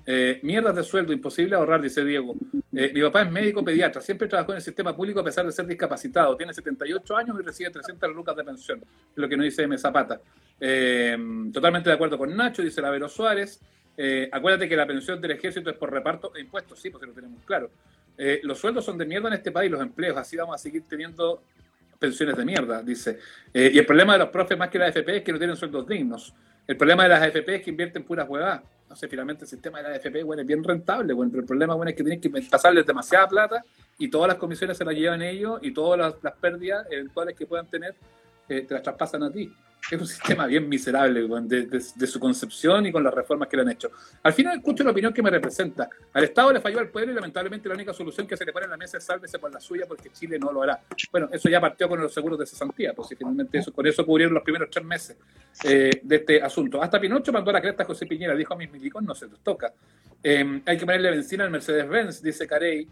Eh, mierdas de sueldo, imposible ahorrar, dice Diego. Eh, mi papá es médico pediatra, siempre trabajó en el sistema público a pesar de ser discapacitado. Tiene 78 años y recibe 300 lucas de pensión, es lo que nos dice M. Zapata. Eh, totalmente de acuerdo con Nacho, dice Lavero Suárez. Eh, acuérdate que la pensión del ejército es por reparto e impuestos, sí, pues lo tenemos claro. Eh, los sueldos son de mierda en este país, los empleos, así vamos a seguir teniendo pensiones de mierda, dice. Eh, y el problema de los profes más que la AFP es que no tienen sueldos dignos. El problema de las AFP es que invierten puras huevadas. No sé, finalmente el sistema de la AFP bueno, es bien rentable, bueno, pero el problema bueno, es que tienen que pasarles demasiada plata y todas las comisiones se las llevan ellos y todas las, las pérdidas eventuales que puedan tener eh, te las traspasan a ti. Es un sistema bien miserable de, su concepción y con las reformas que le han hecho. Al final escucho la opinión que me representa. Al Estado le falló al pueblo y lamentablemente la única solución que se le pone en la mesa es sálvese por la suya porque Chile no lo hará. Bueno, eso ya partió con los seguros de cesantía, pues si finalmente eso, con eso cubrieron los primeros tres meses eh, de este asunto. Hasta Pinocho mandó a la cresta a José Piñera, dijo a mis milicos, no se les toca. Eh, hay que ponerle benzina al Mercedes-Benz, dice Carey.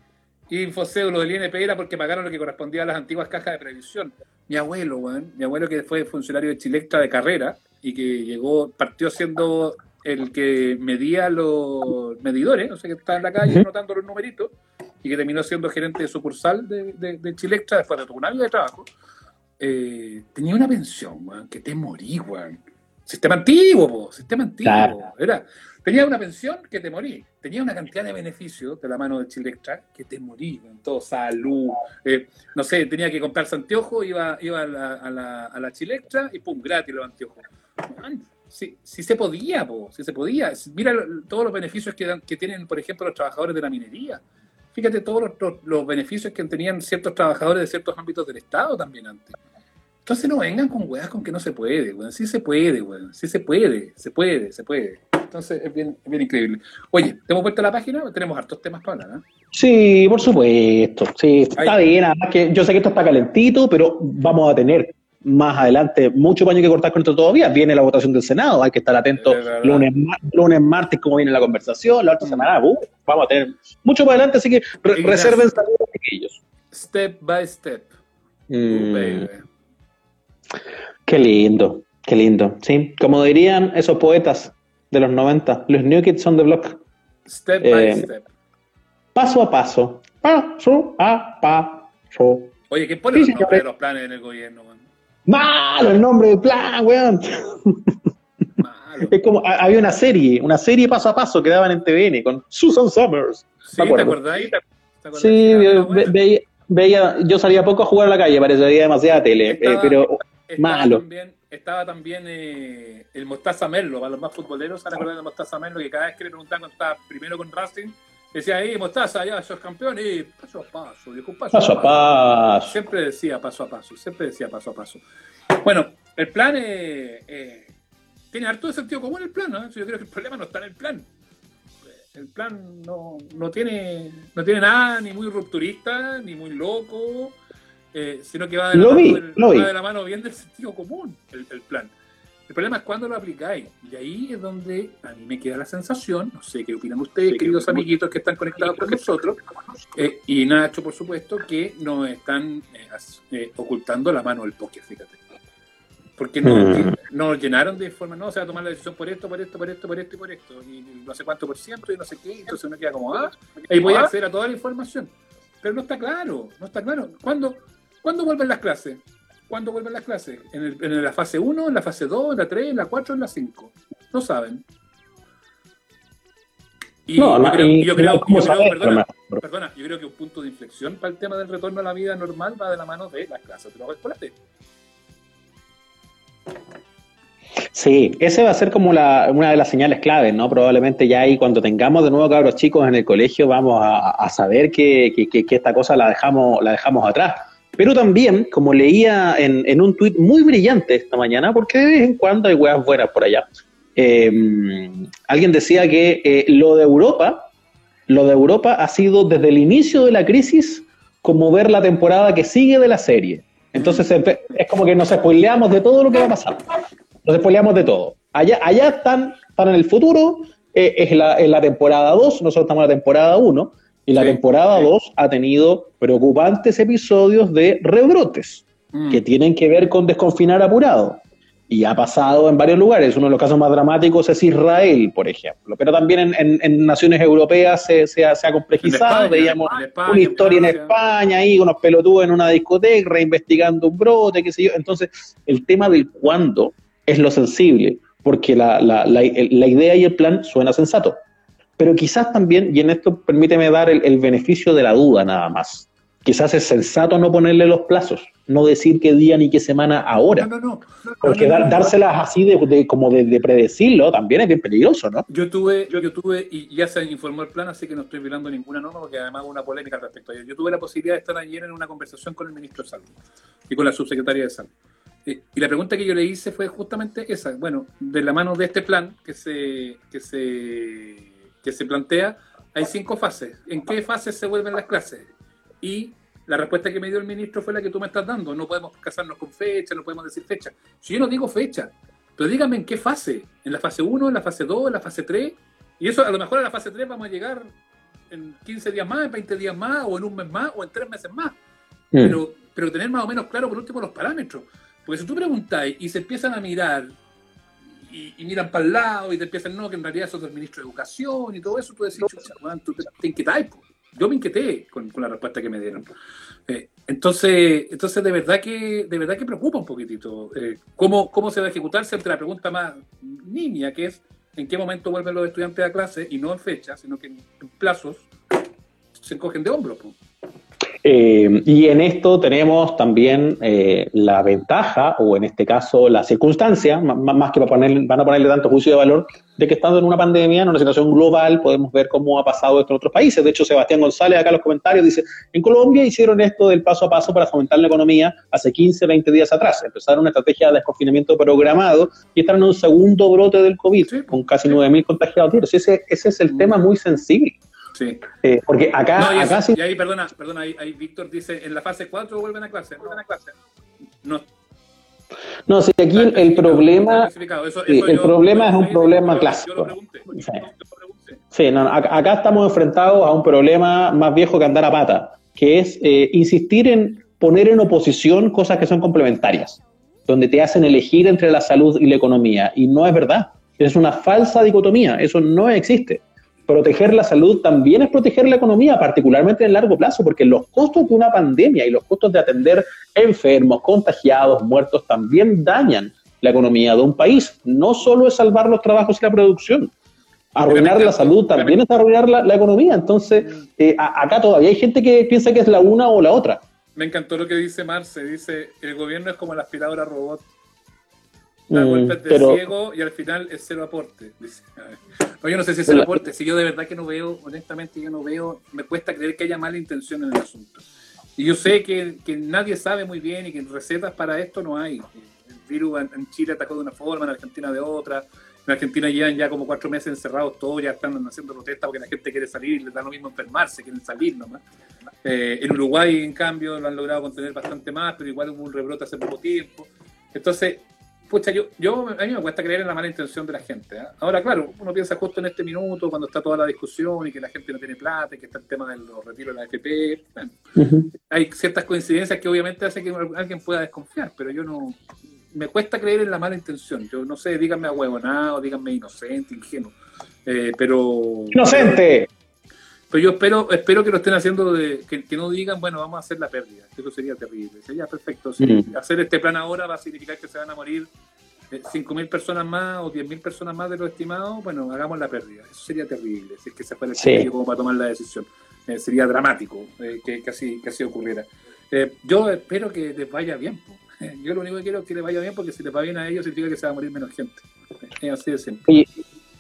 Lo del INP era porque pagaron lo que correspondía a las antiguas cajas de previsión. Mi abuelo, weón, mi abuelo que fue funcionario de Chilectra de carrera y que llegó, partió siendo el que medía los medidores, o sea que estaba en la calle anotando los numeritos, y que terminó siendo gerente de sucursal de, de, después de un año de trabajo. Eh, tenía una pensión, weón, que te morí, weón. Sistema antiguo, po, sistema antiguo. Claro. Era, tenía una pensión que te morí. Tenía una cantidad de beneficios de la mano de Chilectra que te morí, weón. Todo salud. eh, no sé, tenía que comprarse anteojos, iba, iba a, la, a, la, a y pum, gratis los anteojos. Sí, sí se podía, po, sí se podía. Mira todos los beneficios que, dan- que tienen, por ejemplo, los trabajadores de la minería. Fíjate todos los, los- los beneficios que tenían ciertos trabajadores de ciertos ámbitos del Estado también antes. Entonces no vengan con weas con que no se puede, weón. Sí se puede, weón. Sí se puede, se puede, se puede. Entonces es bien, bien increíble. Oye, ¿te hemos vuelto a la página? Tenemos hartos temas para hablar, ¿no? Sí, por supuesto. Sí, está Ahí. bien. Además que yo sé que esto está calentito, pero vamos a tener más adelante mucho paño que cortar con esto todavía. Viene la votación del Senado, hay que estar atentos lunes, lunes, martes, cómo viene la conversación, la otra Mm. semana. uh, vamos a tener mucho para adelante, así que re- reserven saludos chiquillos. Step by step. Mm, baby. qué lindo, qué lindo. Sí, como dirían esos poetas de los 90, los New Kids on the Block. Step by Eh, step. Paso a paso. Paso a paso. Oye, ¿qué pone sí, los nombres de los planes en el gobierno, weón? Malo el nombre del plan, weón. Malo. Es como, ha- había una serie, una serie paso a paso que daban en TVN con Susan Summers. Sí, ¿te acordáis? ¿Te acordáis? Sí, ve- veía, veía- yo salía poco a jugar a la calle, parecería demasiada tele, eh, pero malo. También, estaba también eh, el Mostaza Merlo, para los más futboleros, ¿se acuerdan del Mostaza Merlo? Que cada vez que le preguntaban cuando estaba primero con Racing, decía ahí, Mostaza, ya sos campeón, y paso a paso, dijo, paso, paso a paso. Siempre decía paso a paso, siempre decía paso a paso. Bueno, el plan eh, eh, tiene harto de sentido común el plan, ¿no? Yo creo que el problema no está en el plan. El plan no, no, tiene, no tiene nada ni muy rupturista, ni muy loco, eh, sino que va de, la mano, del, va de, la mano, bien del sentido común el, el, plan. El problema es cuando lo aplicáis. Y ahí es donde a mí me queda la sensación, no sé qué opinan ustedes, sí, queridos amiguitos que están conectados con nosotros, eh, y Nacho, por supuesto, que nos están eh, ocultando la mano del póker, fíjate porque no, mm. nos llenaron de forma, no, se va a tomar la decisión por esto, por esto, por esto, por esto y por esto, y no sé cuánto por ciento y no sé qué, entonces uno queda como, ah, ahí voy a acceder a toda la información. Pero no está claro, no está claro. ¿Cuándo, ¿cuándo vuelven las clases? ¿Cuándo vuelven las clases? ¿En, el, en la fase 1, en la fase 2, en la 3, en la 4, en la 5? No saben. Y no, yo creo, y, yo creo, yo creo perdona, perdona, yo creo que un punto de inflexión para el tema del retorno a la vida normal va de la mano de las clases de los escolares. Sí, ese va a ser como la, una de las señales claves, ¿no? Probablemente ya ahí cuando tengamos de nuevo cabros chicos en el colegio vamos a, a saber que, que, que, esta cosa la dejamos, la dejamos atrás. Pero también, como leía en, un tuit muy brillante esta mañana, porque de vez en cuando hay huevas buenas por allá, eh, alguien decía que eh, lo de Europa, lo de Europa ha sido desde el inicio de la crisis como ver la temporada que sigue de la serie. Entonces es como que nos spoileamos de todo lo que va a pasar. Nos spoileamos de todo. Allá, allá están, están en el futuro, eh, es, la, la temporada 2, nosotros estamos en la temporada 1, y la sí, temporada 2 sí. ha tenido preocupantes episodios de rebrotes mm. que tienen que ver con desconfinar apurado. Y ha pasado en varios lugares. Uno de los casos más dramáticos es Israel, por ejemplo. Pero también en, en, en naciones europeas se, se, ha, se ha, complejizado. España, Veíamos España, una historia en España ahí, unos pelotudos en una discoteca, reinvestigando un brote, qué sé yo. Entonces, el tema del cuándo es lo sensible, porque la, la, la, la idea y el plan suena sensato. Pero quizás también, y en esto permíteme dar el, el beneficio de la duda nada más, quizás es sensato no ponerle los plazos, no decir qué día ni qué semana ahora. No, no, no. Porque dar, dárselas así de, de como de, de, predecirlo también es bien peligroso, ¿no? Yo tuve, yo, yo, tuve, y ya se informó el plan, así que no estoy violando ninguna norma, porque además hubo una polémica al respecto a ello. Yo tuve la posibilidad de estar ayer en una conversación con el ministro de Salud y con la subsecretaria de Salud. Y la pregunta que yo le hice fue justamente esa. Bueno, de la mano de este plan que se, que se, que se plantea, hay cinco fases. ¿En qué fases se vuelven las clases? Y la respuesta que me dio el ministro fue la que tú me estás dando. No podemos casarnos con fecha, no podemos decir fecha. Si yo no digo fecha, pero dígame en qué fase. ¿En la fase 1, en la fase 2, en la fase 3? Y eso a lo mejor a la fase 3 vamos a llegar en 15 días más, en 20 días más, o en un mes más, o en 3 meses más. Mm. Pero, pero tener más o menos claro por último los parámetros. Porque si tú preguntáis y se empiezan a mirar y, y, miran para el lado y te empiezan, no, que en realidad sos el ministro de Educación y todo eso, tú decís, chucha, man, tú te, te inquietáis. Yo me inquieté con, con, la respuesta que me dieron. Eh, entonces, entonces de verdad que de verdad que preocupa un poquitito eh, cómo, cómo se va a ejecutarse entre la pregunta más niña, que es en qué momento vuelven los estudiantes a clase, y no en fecha, sino que en, en plazos se encogen de hombros. Pues. Eh, y en esto tenemos también eh, la ventaja, o en este caso la circunstancia, más que para poner, van a ponerle tanto juicio de valor, de que estando en una pandemia, en una situación global, podemos ver cómo ha pasado esto en otros países. De hecho, Sebastián González, acá en los comentarios, dice, en Colombia hicieron esto del paso a paso para fomentar la economía hace 15, 20 días atrás. Empezaron una estrategia de desconfinamiento programado y están en un segundo brote del COVID, sí, con casi 9.000 contagiados. Ese, ese es el mm. tema muy sensible. Sí. Eh, porque acá. No, y, acá sí... y ahí, perdona, perdona ahí, ahí, Víctor dice: en la fase 4 vuelven a clase. Vuelven a clase. No. No, si aquí el, el problema. Eso, eso sí, el yo, problema es un problema clásico. Yo lo pregunté. Sí, sí no, acá estamos enfrentados a un problema más viejo que andar a pata, que es eh, insistir en poner en oposición cosas que son complementarias, donde te hacen elegir entre la salud y la economía. Y no es verdad. Es una falsa dicotomía. Eso no existe proteger la salud también es proteger la economía, particularmente en largo plazo, porque los costos de una pandemia y los costos de atender enfermos, contagiados, muertos, también dañan la economía de un país. No solo es salvar los trabajos y la producción. Arruinar la salud también es arruinar la, economía. Entonces, eh, acá todavía hay gente que piensa que es la una o la otra. Me encantó lo que dice Marce. Dice, el gobierno es como la aspiradora robot. Da Mm, golpes de pero- ciego y al final es cero aporte. No, yo no sé si es cero aporte. Si yo de verdad que no veo, honestamente, yo no veo, me cuesta creer que haya mala intención en el asunto. Y yo sé que, que nadie sabe muy bien y que recetas para esto no hay. El virus en, Chile atacó de una forma, en Argentina de otra. En Argentina llevan ya como cuatro meses encerrados todos, ya están haciendo protestas porque la gente quiere salir, les da lo mismo enfermarse, quieren salir nomás. Eh, en Uruguay, en cambio, lo han logrado contener bastante más, pero igual hubo un rebrote hace poco tiempo. Entonces, pucha, yo, yo a mí me cuesta creer en la mala intención de la gente. ¿ah? Ahora, claro, uno piensa justo en este minuto, cuando está toda la discusión y que la gente no tiene plata, y que está el tema de los retiros de la AFP. Bueno, hay ciertas coincidencias que obviamente hacen que alguien pueda desconfiar, pero yo no. Me cuesta creer en la mala intención. Yo no sé, díganme ahuevonado, díganme inocente, ingenuo. Eh, pero. ¡Inocente! Pero yo espero, espero que lo estén haciendo, de, que, que no digan, bueno, vamos a hacer la pérdida. Eso sería terrible. Sería perfecto. sí. Mm. Hacer este plan ahora va a significar que se van a morir eh, 5.000 personas más o 10.000 personas más de lo estimado. Bueno, hagamos la pérdida. Eso sería terrible. Si es que se fuera el Sí. como para tomar la decisión. Eh, sería dramático eh, que, que, así, que así ocurriera. Eh, yo espero que les vaya bien. po. Yo lo único que quiero es que les vaya bien porque si les va bien a ellos significa que se va a morir menos gente. Así de simple. Oye,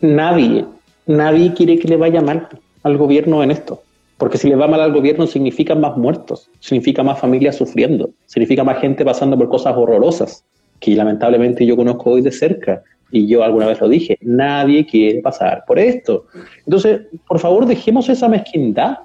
nadie, nadie quiere que le vaya mal al gobierno en esto. Porque si le va mal al gobierno significa más muertos, significa más familias sufriendo, significa más gente pasando por cosas horrorosas, que lamentablemente yo conozco hoy de cerca. Y yo alguna vez lo dije, nadie quiere pasar por esto. Entonces, por favor, dejemos esa mezquindad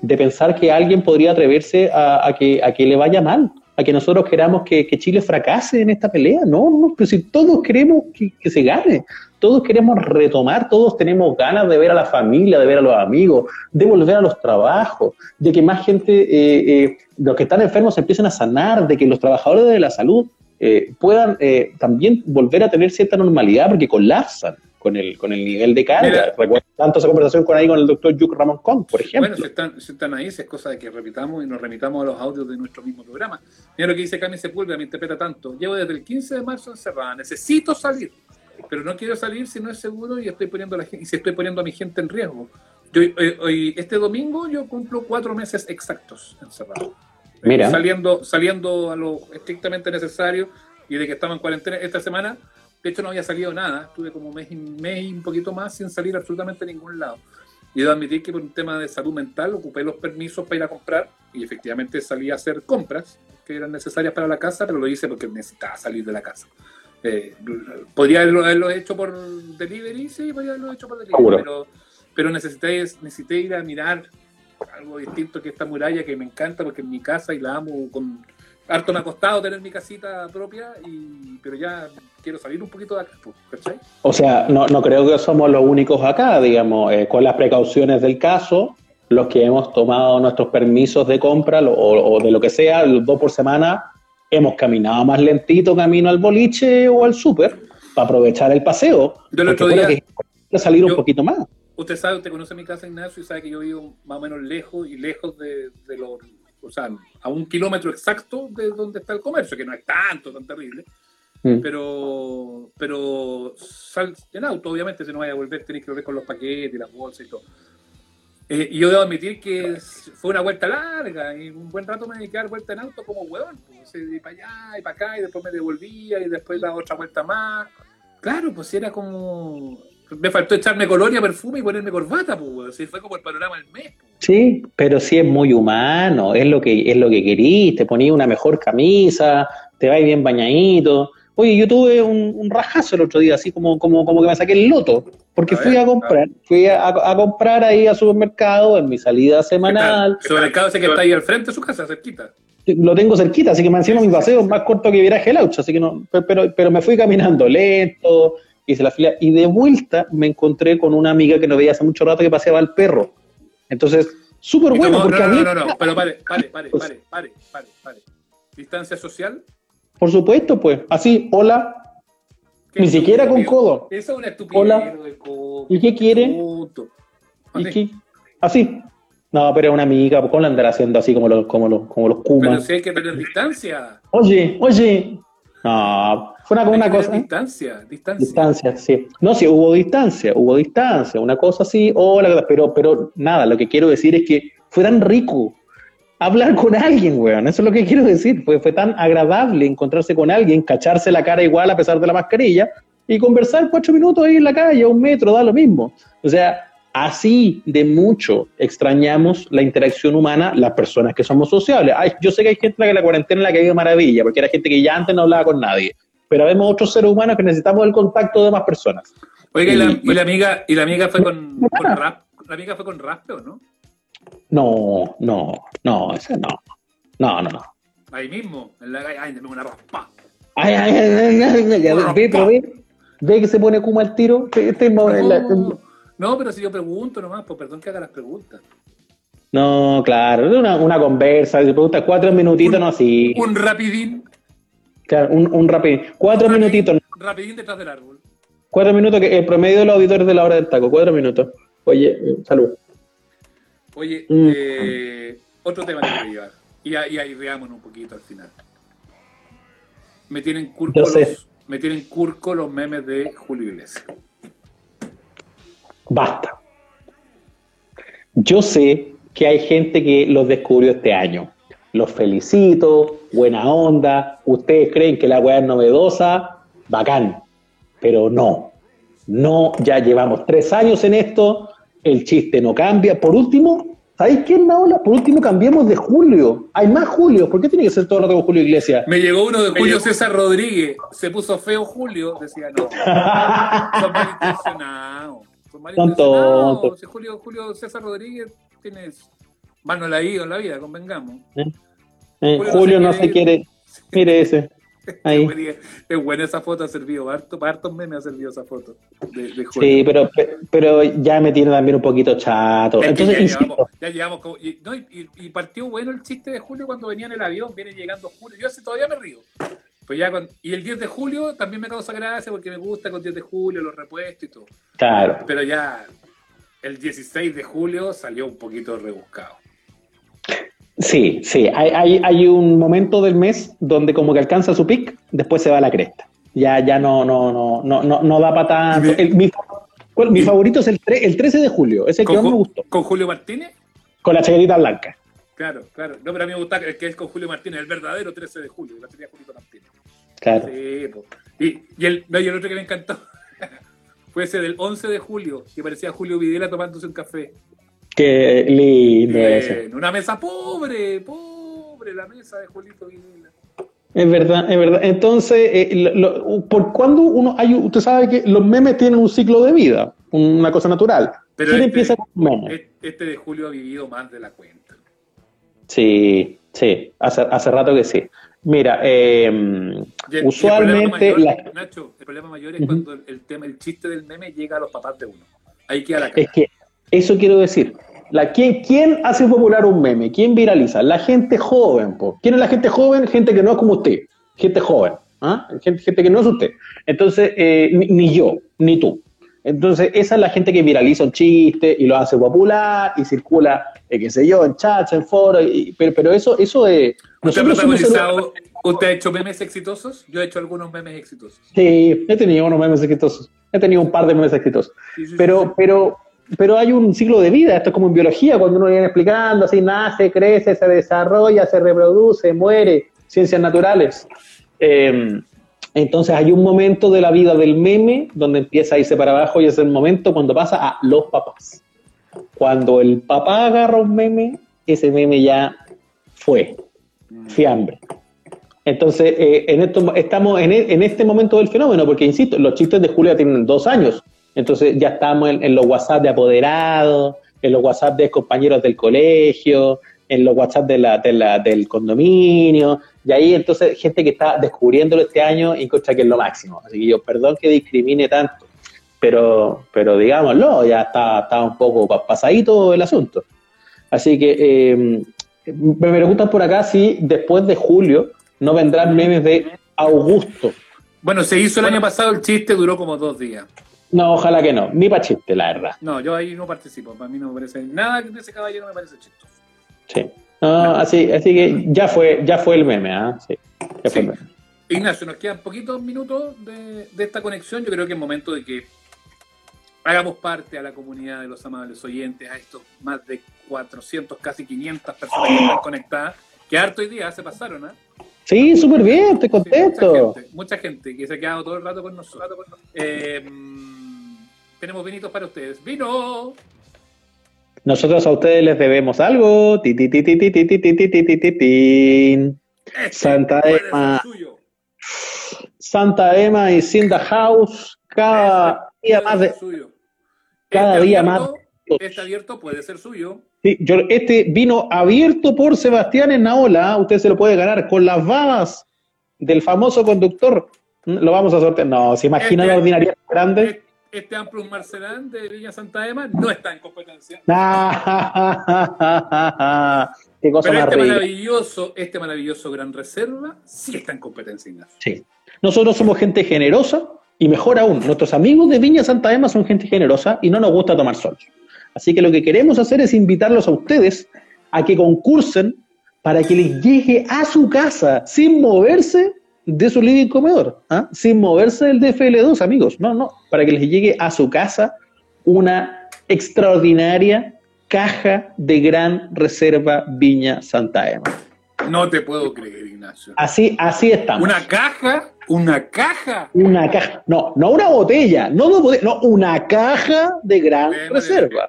de pensar que alguien podría atreverse a, que, a que le vaya mal, a que nosotros queramos que, Chile fracase en esta pelea. No, no, pero si todos queremos que, que se gane, todos queremos retomar, todos tenemos ganas de ver a la familia, de ver a los amigos, de volver a los trabajos, de que más gente, eh, eh, los que están enfermos se empiecen a sanar, de que los trabajadores de la salud eh, puedan eh, también volver a tener cierta normalidad porque colapsan con el, con el nivel de carga. Recuerdo tanto esa conversación con ahí con el doctor Yuk Ramón Kong, por ejemplo. Bueno, si están, si están ahí, es cosa de que repitamos y nos remitamos a los audios de nuestro mismo programa. Mira lo que dice Cami Sepúlveda, me interpreta tanto. Llevo desde el 15 de marzo encerrada, necesito salir, pero no quiero salir si no es seguro y estoy poniendo a la gente, y si estoy poniendo a mi gente en riesgo. Yo, hoy- hoy- este domingo yo cumplo cuatro meses exactos encerrado. Mira. Saliendo, saliendo a lo estrictamente necesario y de que estaba en cuarentena esta semana, de hecho no había salido nada, estuve como mes y, mes y un poquito más sin salir absolutamente a ningún lado. Y debo admitir que por un tema de salud mental ocupé los permisos para ir a comprar y efectivamente salí a hacer compras que eran necesarias para la casa, pero lo hice porque necesitaba salir de la casa. Eh, ¿Podría haberlo, haberlo hecho por delivery? Sí, podría haberlo hecho por delivery, pero, pero necesité, necesité ir a mirar algo distinto que esta muralla que me encanta porque en mi casa y la amo con harto me ha costado tener mi casita propia y pero ya quiero salir un poquito de acá pues, ¿cachai? O sea, no, no creo que somos los únicos acá, digamos, eh, con las precauciones del caso, los que hemos tomado nuestros permisos de compra lo- o, o de lo que sea, los dos por semana, hemos caminado más lentito camino al boliche o al súper para aprovechar el paseo. Yo el otro día- que salir un poquito más. usted sabe, usted conoce mi casa Ignacio y sabe que yo vivo más o menos lejos y lejos de, de los o sea, a un kilómetro exacto de donde está el comercio, que no es tanto, tan terrible, Mm. pero pero sal en auto, obviamente, si no vaya a volver, tenés que volver con los paquetes y las bolsas y todo. Eh, y yo debo admitir que fue una vuelta larga y un buen rato me dediqué a dar vuelta en auto como huevón. Pues, y para allá y para acá y después me devolvía y después la otra vuelta más. Claro, pues era como... Me faltó echarme colonia, perfume y ponerme corbata, pues. Sí, fue como el panorama del mes. pues. Sí, pero sí es muy humano, es lo que es lo que querís, te ponís una mejor camisa, te vais bien bañadito. Oye, yo tuve un, un rajazo el otro día, así como, como, como que me saqué el loto, porque A fui ver, a comprar, fui a, a comprar ahí al supermercado en mi salida semanal. El supermercado ese que está ahí al frente de su casa, cerquita. Lo tengo cerquita, así que me encima mi paseo es más corto que viaje Laucha, así que no, pero, pero, me fui caminando lento, hice la fila, y de vuelta me encontré con una amiga que no veía hace mucho rato que paseaba al perro. Entonces, súper bueno, como- porque no, a mí- no, no, no, pero pare, pare, pare, pare, pare, pare, pare. Distancia social. Por supuesto, pues. Así, hola. ¿Qué Ni siquiera con codo. Eso es una estupidez. Hola. ¿Y qué quiere? ¿Y Así. qué? Así. No, pero es una amiga, ¿cómo la andará haciendo así como los, como los, como los Pero Kumas? si hay que tener distancia. Oye, oye. No, fue una, una cosa. Distancia, distancia. Distancia, sí. No, sí, hubo distancia, hubo distancia, una cosa así, hola, pero, pero nada, lo que quiero decir es que fue tan rico hablar con alguien, weón. Eso es lo que quiero decir. Fue, fue tan agradable encontrarse con alguien, cacharse la cara igual a pesar de la mascarilla y conversar cuatro minutos ahí en la calle, a un metro, da lo mismo. O sea, así de mucho extrañamos la interacción humana, las personas que somos sociables. yo sé que hay gente en la que la cuarentena la que ha ido maravilla, porque era gente que ya antes no hablaba con nadie, pero vemos otros seres humanos que necesitamos el contacto de más personas. Oiga, ¿y, la, amiga, y la amiga fue con, rap? ¿La amiga fue con rap o no? No, no, no, esa no. No, no, no. Ahí mismo, en la calle, ay, una raspa. Ay, ay, ay, ay, ay, ve, pero ve, ve que se pone como al tiro. Este, no, no, pero si yo pregunto nomás, pues perdón que haga las preguntas. No, claro, una, una conversa, si preguntas cuatro minutitos, no así. Un rapidín. Claro, un, un rapidín. Cuatro minutitos. Un rapidín detrás del árbol. Cuatro minutos, que el promedio de los auditores de la hora del taco, cuatro minutos. Oye, eh, salud. Oye, mm. eh, otro tema que llevar. Y, y ahí veamos un poquito al final. Me tienen curco, los, me tienen curco los memes de Julio Iglesias. Basta. Yo sé que hay gente que los descubrió este año. Los felicito, buena onda. Ustedes creen que la weá es novedosa, bacán. Pero no. No, ya llevamos tres años en esto el chiste no cambia. Por último, ¿sabéis quién, Naola? Por último, cambiemos de Julio. Hay más Julio. ¿Por qué tiene que ser todo el rato con Julio Iglesias? Me llegó uno de Julio César Rodríguez. Se puso feo Julio. Decía, no. son malintencionados. Son malintencionados. Julio, Julio César Rodríguez tiene mano en la vida, en la vida, convengamos. ¿Eh? Eh, Julio, no se quiere. Mire ese. Es buena esa foto, ha servido, harto, para hartos memes ha servido esa foto. sí, pero, pero ya me tiene también un poquito chato. Entonces, ya llevamos, y, partió bueno el chiste de Julio cuando venía en el avión, viene llegando Julio, yo así todavía me río. Pues ya y el 10 de julio también me causa gracia porque me gusta con 10 de julio, los repuestos y todo. Claro. Pero ya el 16 de julio salió un poquito rebuscado. Sí, sí, hay, hay, hay, un momento del mes donde como que alcanza su pic, después se va a la cresta. Ya, ya no, no, no, no, no, no da para tanto. mi, favorito es el, el 13 de julio, ese que más me gustó. ¿Con Julio Martínez? Con la chaquetita blanca. Claro, claro. No, pero a mí me gusta el que es con Julio Martínez, el verdadero 13 de julio, la tenía Julio Martínez. Claro. Sí, Y, y, el, no, y el otro que me encantó fue ese del 11 de julio, que parecía Julio Videla tomándose un café. Qué lindo eso. Una mesa pobre, pobre la mesa de Julito Videla. Es verdad, es verdad. Entonces, eh, ¿por cuándo uno hay, usted sabe que los memes tienen un ciclo de vida, una cosa natural? Pero este, empieza con memes? Este de Julio ha vivido más de la cuenta. Sí, sí, hace, hace rato que sí. Mira, eh, usualmente... Nacho, el problema mayor es cuando el, tema, el chiste del meme llega a los papás de uno. Ahí queda la cara. Es que eso quiero decir. La, ¿quién, ¿Quién hace popular un meme? ¿Quién viraliza? La gente joven. ¿Quién es la gente joven? Gente que no es como usted. Gente joven. ¿ah? Gente, gente, que no es usted. Entonces, eh, ni, yo, ni tú. Entonces, esa es la gente que viraliza un chiste y lo hace popular y circula, eh, qué sé yo, en chats, en foros. pero, pero, eso, eso es. ¿Usted, ¿Usted ha hecho memes exitosos? Yo he hecho algunos memes exitosos. Sí, he tenido unos memes exitosos. He tenido un par de memes exitosos. pero, pero pero hay un ciclo de vida, esto es como en biología, cuando uno viene explicando, así nace, crece, se desarrolla, se reproduce, muere, ciencias naturales. Eh, entonces hay un momento de la vida del meme donde empieza a irse para abajo y es el momento cuando pasa a los papás. Cuando el papá agarra un meme, ese meme ya fue, fiambre. Entonces, eh, en esto, estamos en, en, este momento del fenómeno, porque insisto, los chistes de Julia tienen dos años. Entonces ya estamos en, los WhatsApp de apoderados, en los WhatsApp de compañeros del colegio, en los WhatsApp de la, del condominio, y ahí entonces gente que está descubriéndolo este año y encuentra que es lo máximo. Así que yo, perdón que discrimine tanto, pero, pero digámoslo, ya está, está un poco pasadito el asunto. Así que eh, me preguntan por acá si después de julio no vendrán memes de Augusto. Bueno, se hizo el año pasado, el chiste duró como dos días. No, ojalá que no, ni para chiste, la verdad. No, yo ahí no participo, para mí no me parece nada de ese caballero me parece chistoso. Sí. No, así, así que ya fue, ya fue el meme, ¿ah? Sí, ya fue el meme. Ignacio, nos quedan poquitos minutos de, de, esta conexión. Yo creo que es momento de que hagamos parte a la comunidad de los amables oyentes, a estos más de 400, casi 500 personas que están conectadas, que harto hoy día se pasaron, ¿ah? Sí, súper bien, estoy contento. Sí, mucha, gente, mucha, gente, que se ha quedado todo el rato con nosotros. Eh, tenemos vinitos para ustedes. ¡Vino! Nosotros a ustedes les debemos algo. Santa Emma. Santa Emma y Cinda House cada día más de, cada día más este abierto puede ser suyo. Sí, yo, este vino abierto por Sebastián en Naola, usted se lo puede ganar con las babas del famoso conductor. Lo vamos a sortear. No, se imagina la ordinaria grande. Este Amplus Marcelán de Viña Santa Ema no está en competencia. Qué cosa Pero este maravilloso, este maravilloso Gran Reserva sí está en competencia, Ignacio. Sí. Nosotros somos gente generosa y mejor aún, nuestros amigos de Viña Santa Ema son gente generosa y no nos gusta tomar sol. Así que lo que queremos hacer es invitarlos a ustedes a que concursen para que les llegue a su casa sin moverse de su living comedor, ¿ah? sin moverse del DFL2, amigos. No, no, para que les llegue a su casa una extraordinaria caja de gran reserva Viña Santa Ema. No te puedo creer, Ignacio. Así, así estamos. ¿Una caja? ¿Una caja? Una caja. No, no una botella, no, no una caja de gran reserva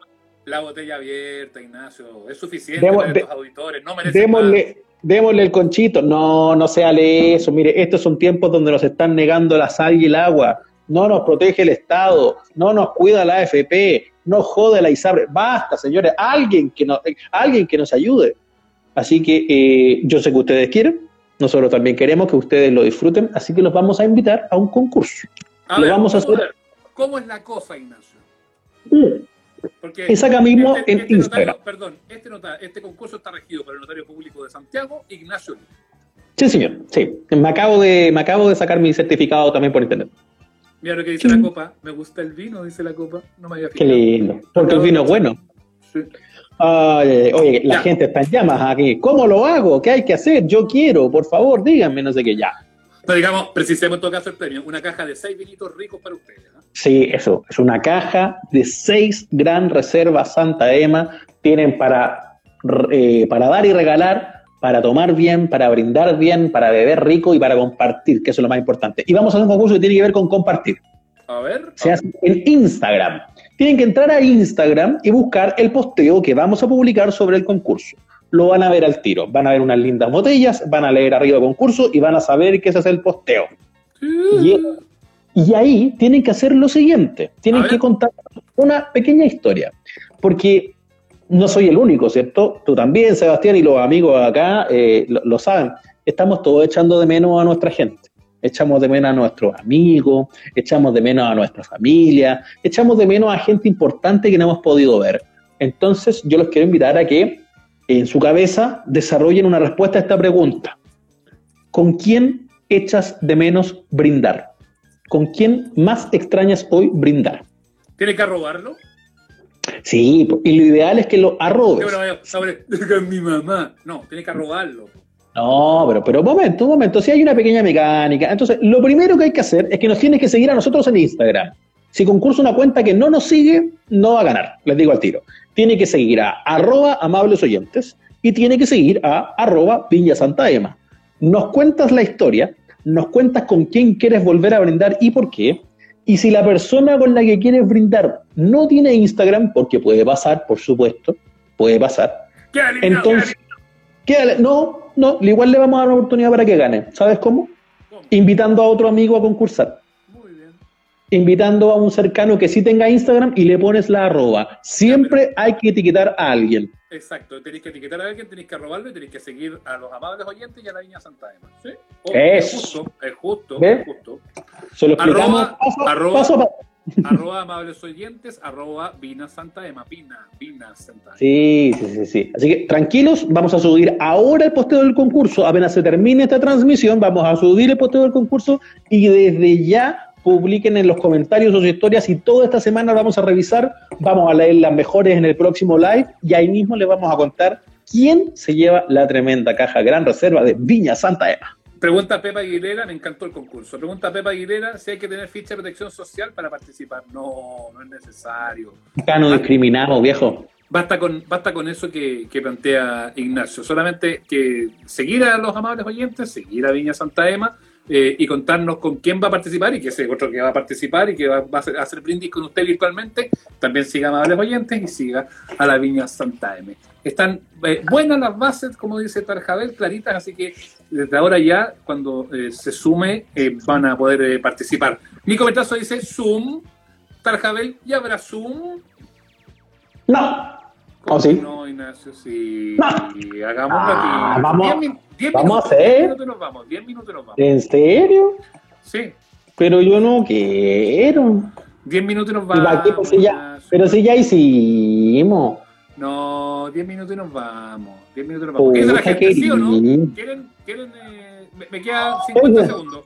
la botella abierta, Ignacio. Es suficiente para estos auditores. No merece démosle, démosle el conchito. No, no sea eso. Mire, estos son tiempos donde nos están negando la sal y el agua. No nos protege el Estado. No nos cuida la AFP. No jode la ISABRE. Basta, señores. Alguien que nos, alguien que nos ayude. Así que eh, yo sé que ustedes quieren. Nosotros también queremos que ustedes lo disfruten. Así que los vamos a invitar a un concurso. A vamos a hacer. ¿Cómo es la cosa, Ignacio? Mm. Porque Esa mismo este, en este Instagram. perdón, este, este, concurso está regido por el notario público de Santiago, Ignacio Sí, señor, sí. Me acabo, de, me acabo de sacar mi certificado también por internet. Mira lo que dice la copa. Me gusta el vino, dice la copa. No me había fijado. Qué lindo. Porque el vino es bueno. Sí. oye, la gente está en llamas aquí. ¿Cómo lo hago? ¿Qué hay que hacer? Yo quiero, por favor, díganme, no sé qué, ya. No, digamos, precisemos en todo caso el premio. Una caja de seis vinitos ricos para ustedes. Sí, eso, es una caja de seis gran reservas Santa Ema. Tienen para, eh, para dar y regalar, para tomar bien, para brindar bien, para beber rico y para compartir, que eso es lo más importante. Y vamos a hacer un concurso que tiene que ver con compartir. A ver. Se hace en Instagram. Tienen que entrar a Instagram y buscar el posteo que vamos a publicar sobre el concurso. Lo van a ver al tiro. Van a ver unas lindas botellas, van a leer arriba concurso y van a saber que ese es el posteo. Y y ahí tienen que hacer lo siguiente, tienen que contar una pequeña historia, porque no soy el único, ¿cierto? Tú también, Sebastián, y los amigos acá eh, lo, saben. Estamos todos echando de menos a nuestra gente. Echamos de menos a nuestros amigos, echamos de menos a nuestra familia, echamos de menos a gente importante que no hemos podido ver. Entonces, yo los quiero invitar a que en su cabeza desarrollen una respuesta a esta pregunta. ¿Con quién echas de menos brindar? ¿con quién más extrañas hoy brindar? ¿Tiene que arrobarlo? Sí, y lo ideal es que lo arrobes. Con mi mamá. No, tiene que arrobarlo. No, pero, pero un momento, un momento. Si hay una pequeña mecánica. Entonces, lo primero que hay que hacer es que nos tienes que seguir a nosotros en Instagram. Si concursa una cuenta que no nos sigue, no va a ganar. Les digo al tiro. Tiene que seguir a arroba amables oyentes y tiene que seguir a arroba Viña Santa Ema. Nos cuentas la historia nos cuentas con quién quieres volver a brindar y por qué. Y si la persona con la que quieres brindar no tiene Instagram, porque puede pasar, por supuesto, puede pasar. Entonces, no, no, igual le vamos a dar una oportunidad para que gane. ¿Sabes cómo? Invitando a otro amigo a concursar. Invitando a un cercano que sí tenga Instagram y le pones la arroba. Siempre hay que etiquetar a alguien. Exacto, tenéis que etiquetar a alguien, tenéis que robarlo y tenéis que seguir a los amables oyentes y a la Viña Santa Ema. ¿sí? es. justo, es justo, es justo. Se lo explicamos arroba, paso, arroba amables oyentes, arroba Vina Santa Ema, Vina, Vina Santa Ema. Sí, sí, sí, sí. Así que tranquilos, vamos a subir ahora el posteo del concurso. Apenas se termine esta transmisión, vamos a subir el posteo del concurso y desde ya publiquen en los comentarios sus historias y toda esta semana vamos a revisar, vamos a leer las mejores en el próximo live y ahí mismo les vamos a contar quién se lleva la tremenda caja Gran Reserva de Viña Santa Ema. Pregunta Pepa Aguilera, me encantó el concurso. Pregunta Pepa Aguilera si hay que tener ficha de protección social para participar. No, no es necesario. Acá no discriminamos, viejo. basta con, basta con eso que, plantea Ignacio. Solamente que seguir a los amables oyentes, seguir a Viña Santa Ema eh, y contarnos con quién va a participar y que ese otro que va a participar y que va, a, hacer, brindis con usted virtualmente, también siga a amables oyentes y siga a la Viña Santa Ema. Están eh, buenas las bases, como dice Tarjabel, claritas, así que desde ahora ya, cuando eh, se sume, van a poder participar. Nico Bertazo dice Zoom, Tarjabel, ¿y habrá Zoom? No. ¿Cómo sí? No, Ignacio, sí. No. Hagamos ah, aquí. Vamos, diez, diez vamos minutos, a hacer. Diez minutos nos vamos. Diez minutos nos vamos. ¿En serio? Sí. Pero yo no quiero. Diez minutos nos vamos. Pues, si ya, pero si ya hicimos. No, diez minutos y nos vamos. Diez minutos nos vamos. ¿Qué la gente? ¿Sí o no? ¿Quieren? quieren eh, me, me quedan 50 segundos.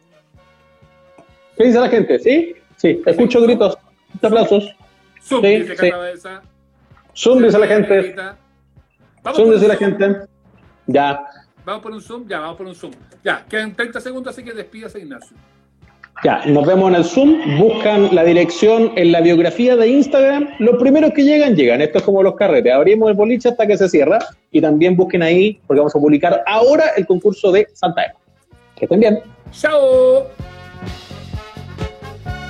¿Qué dice la gente? ¿Sí? Sí, escucho gritos. Aplausos. Zoom, sí, dice sí. Zoom, dice la gente. Zoom, dice la gente. Ya. Vamos por un Zoom, ya, vamos por un Zoom. Ya, quedan 30 segundos, así que despídase, Ignacio. Ya, nos vemos en el Zoom. Buscan la dirección en la biografía de Instagram. Los primeros que llegan, llegan. Esto es como los carretes. Abrimos el boliche hasta que se cierra. Y también busquen ahí, porque vamos a publicar ahora el concurso de Santa Eva. Que estén bien. ¡Chao!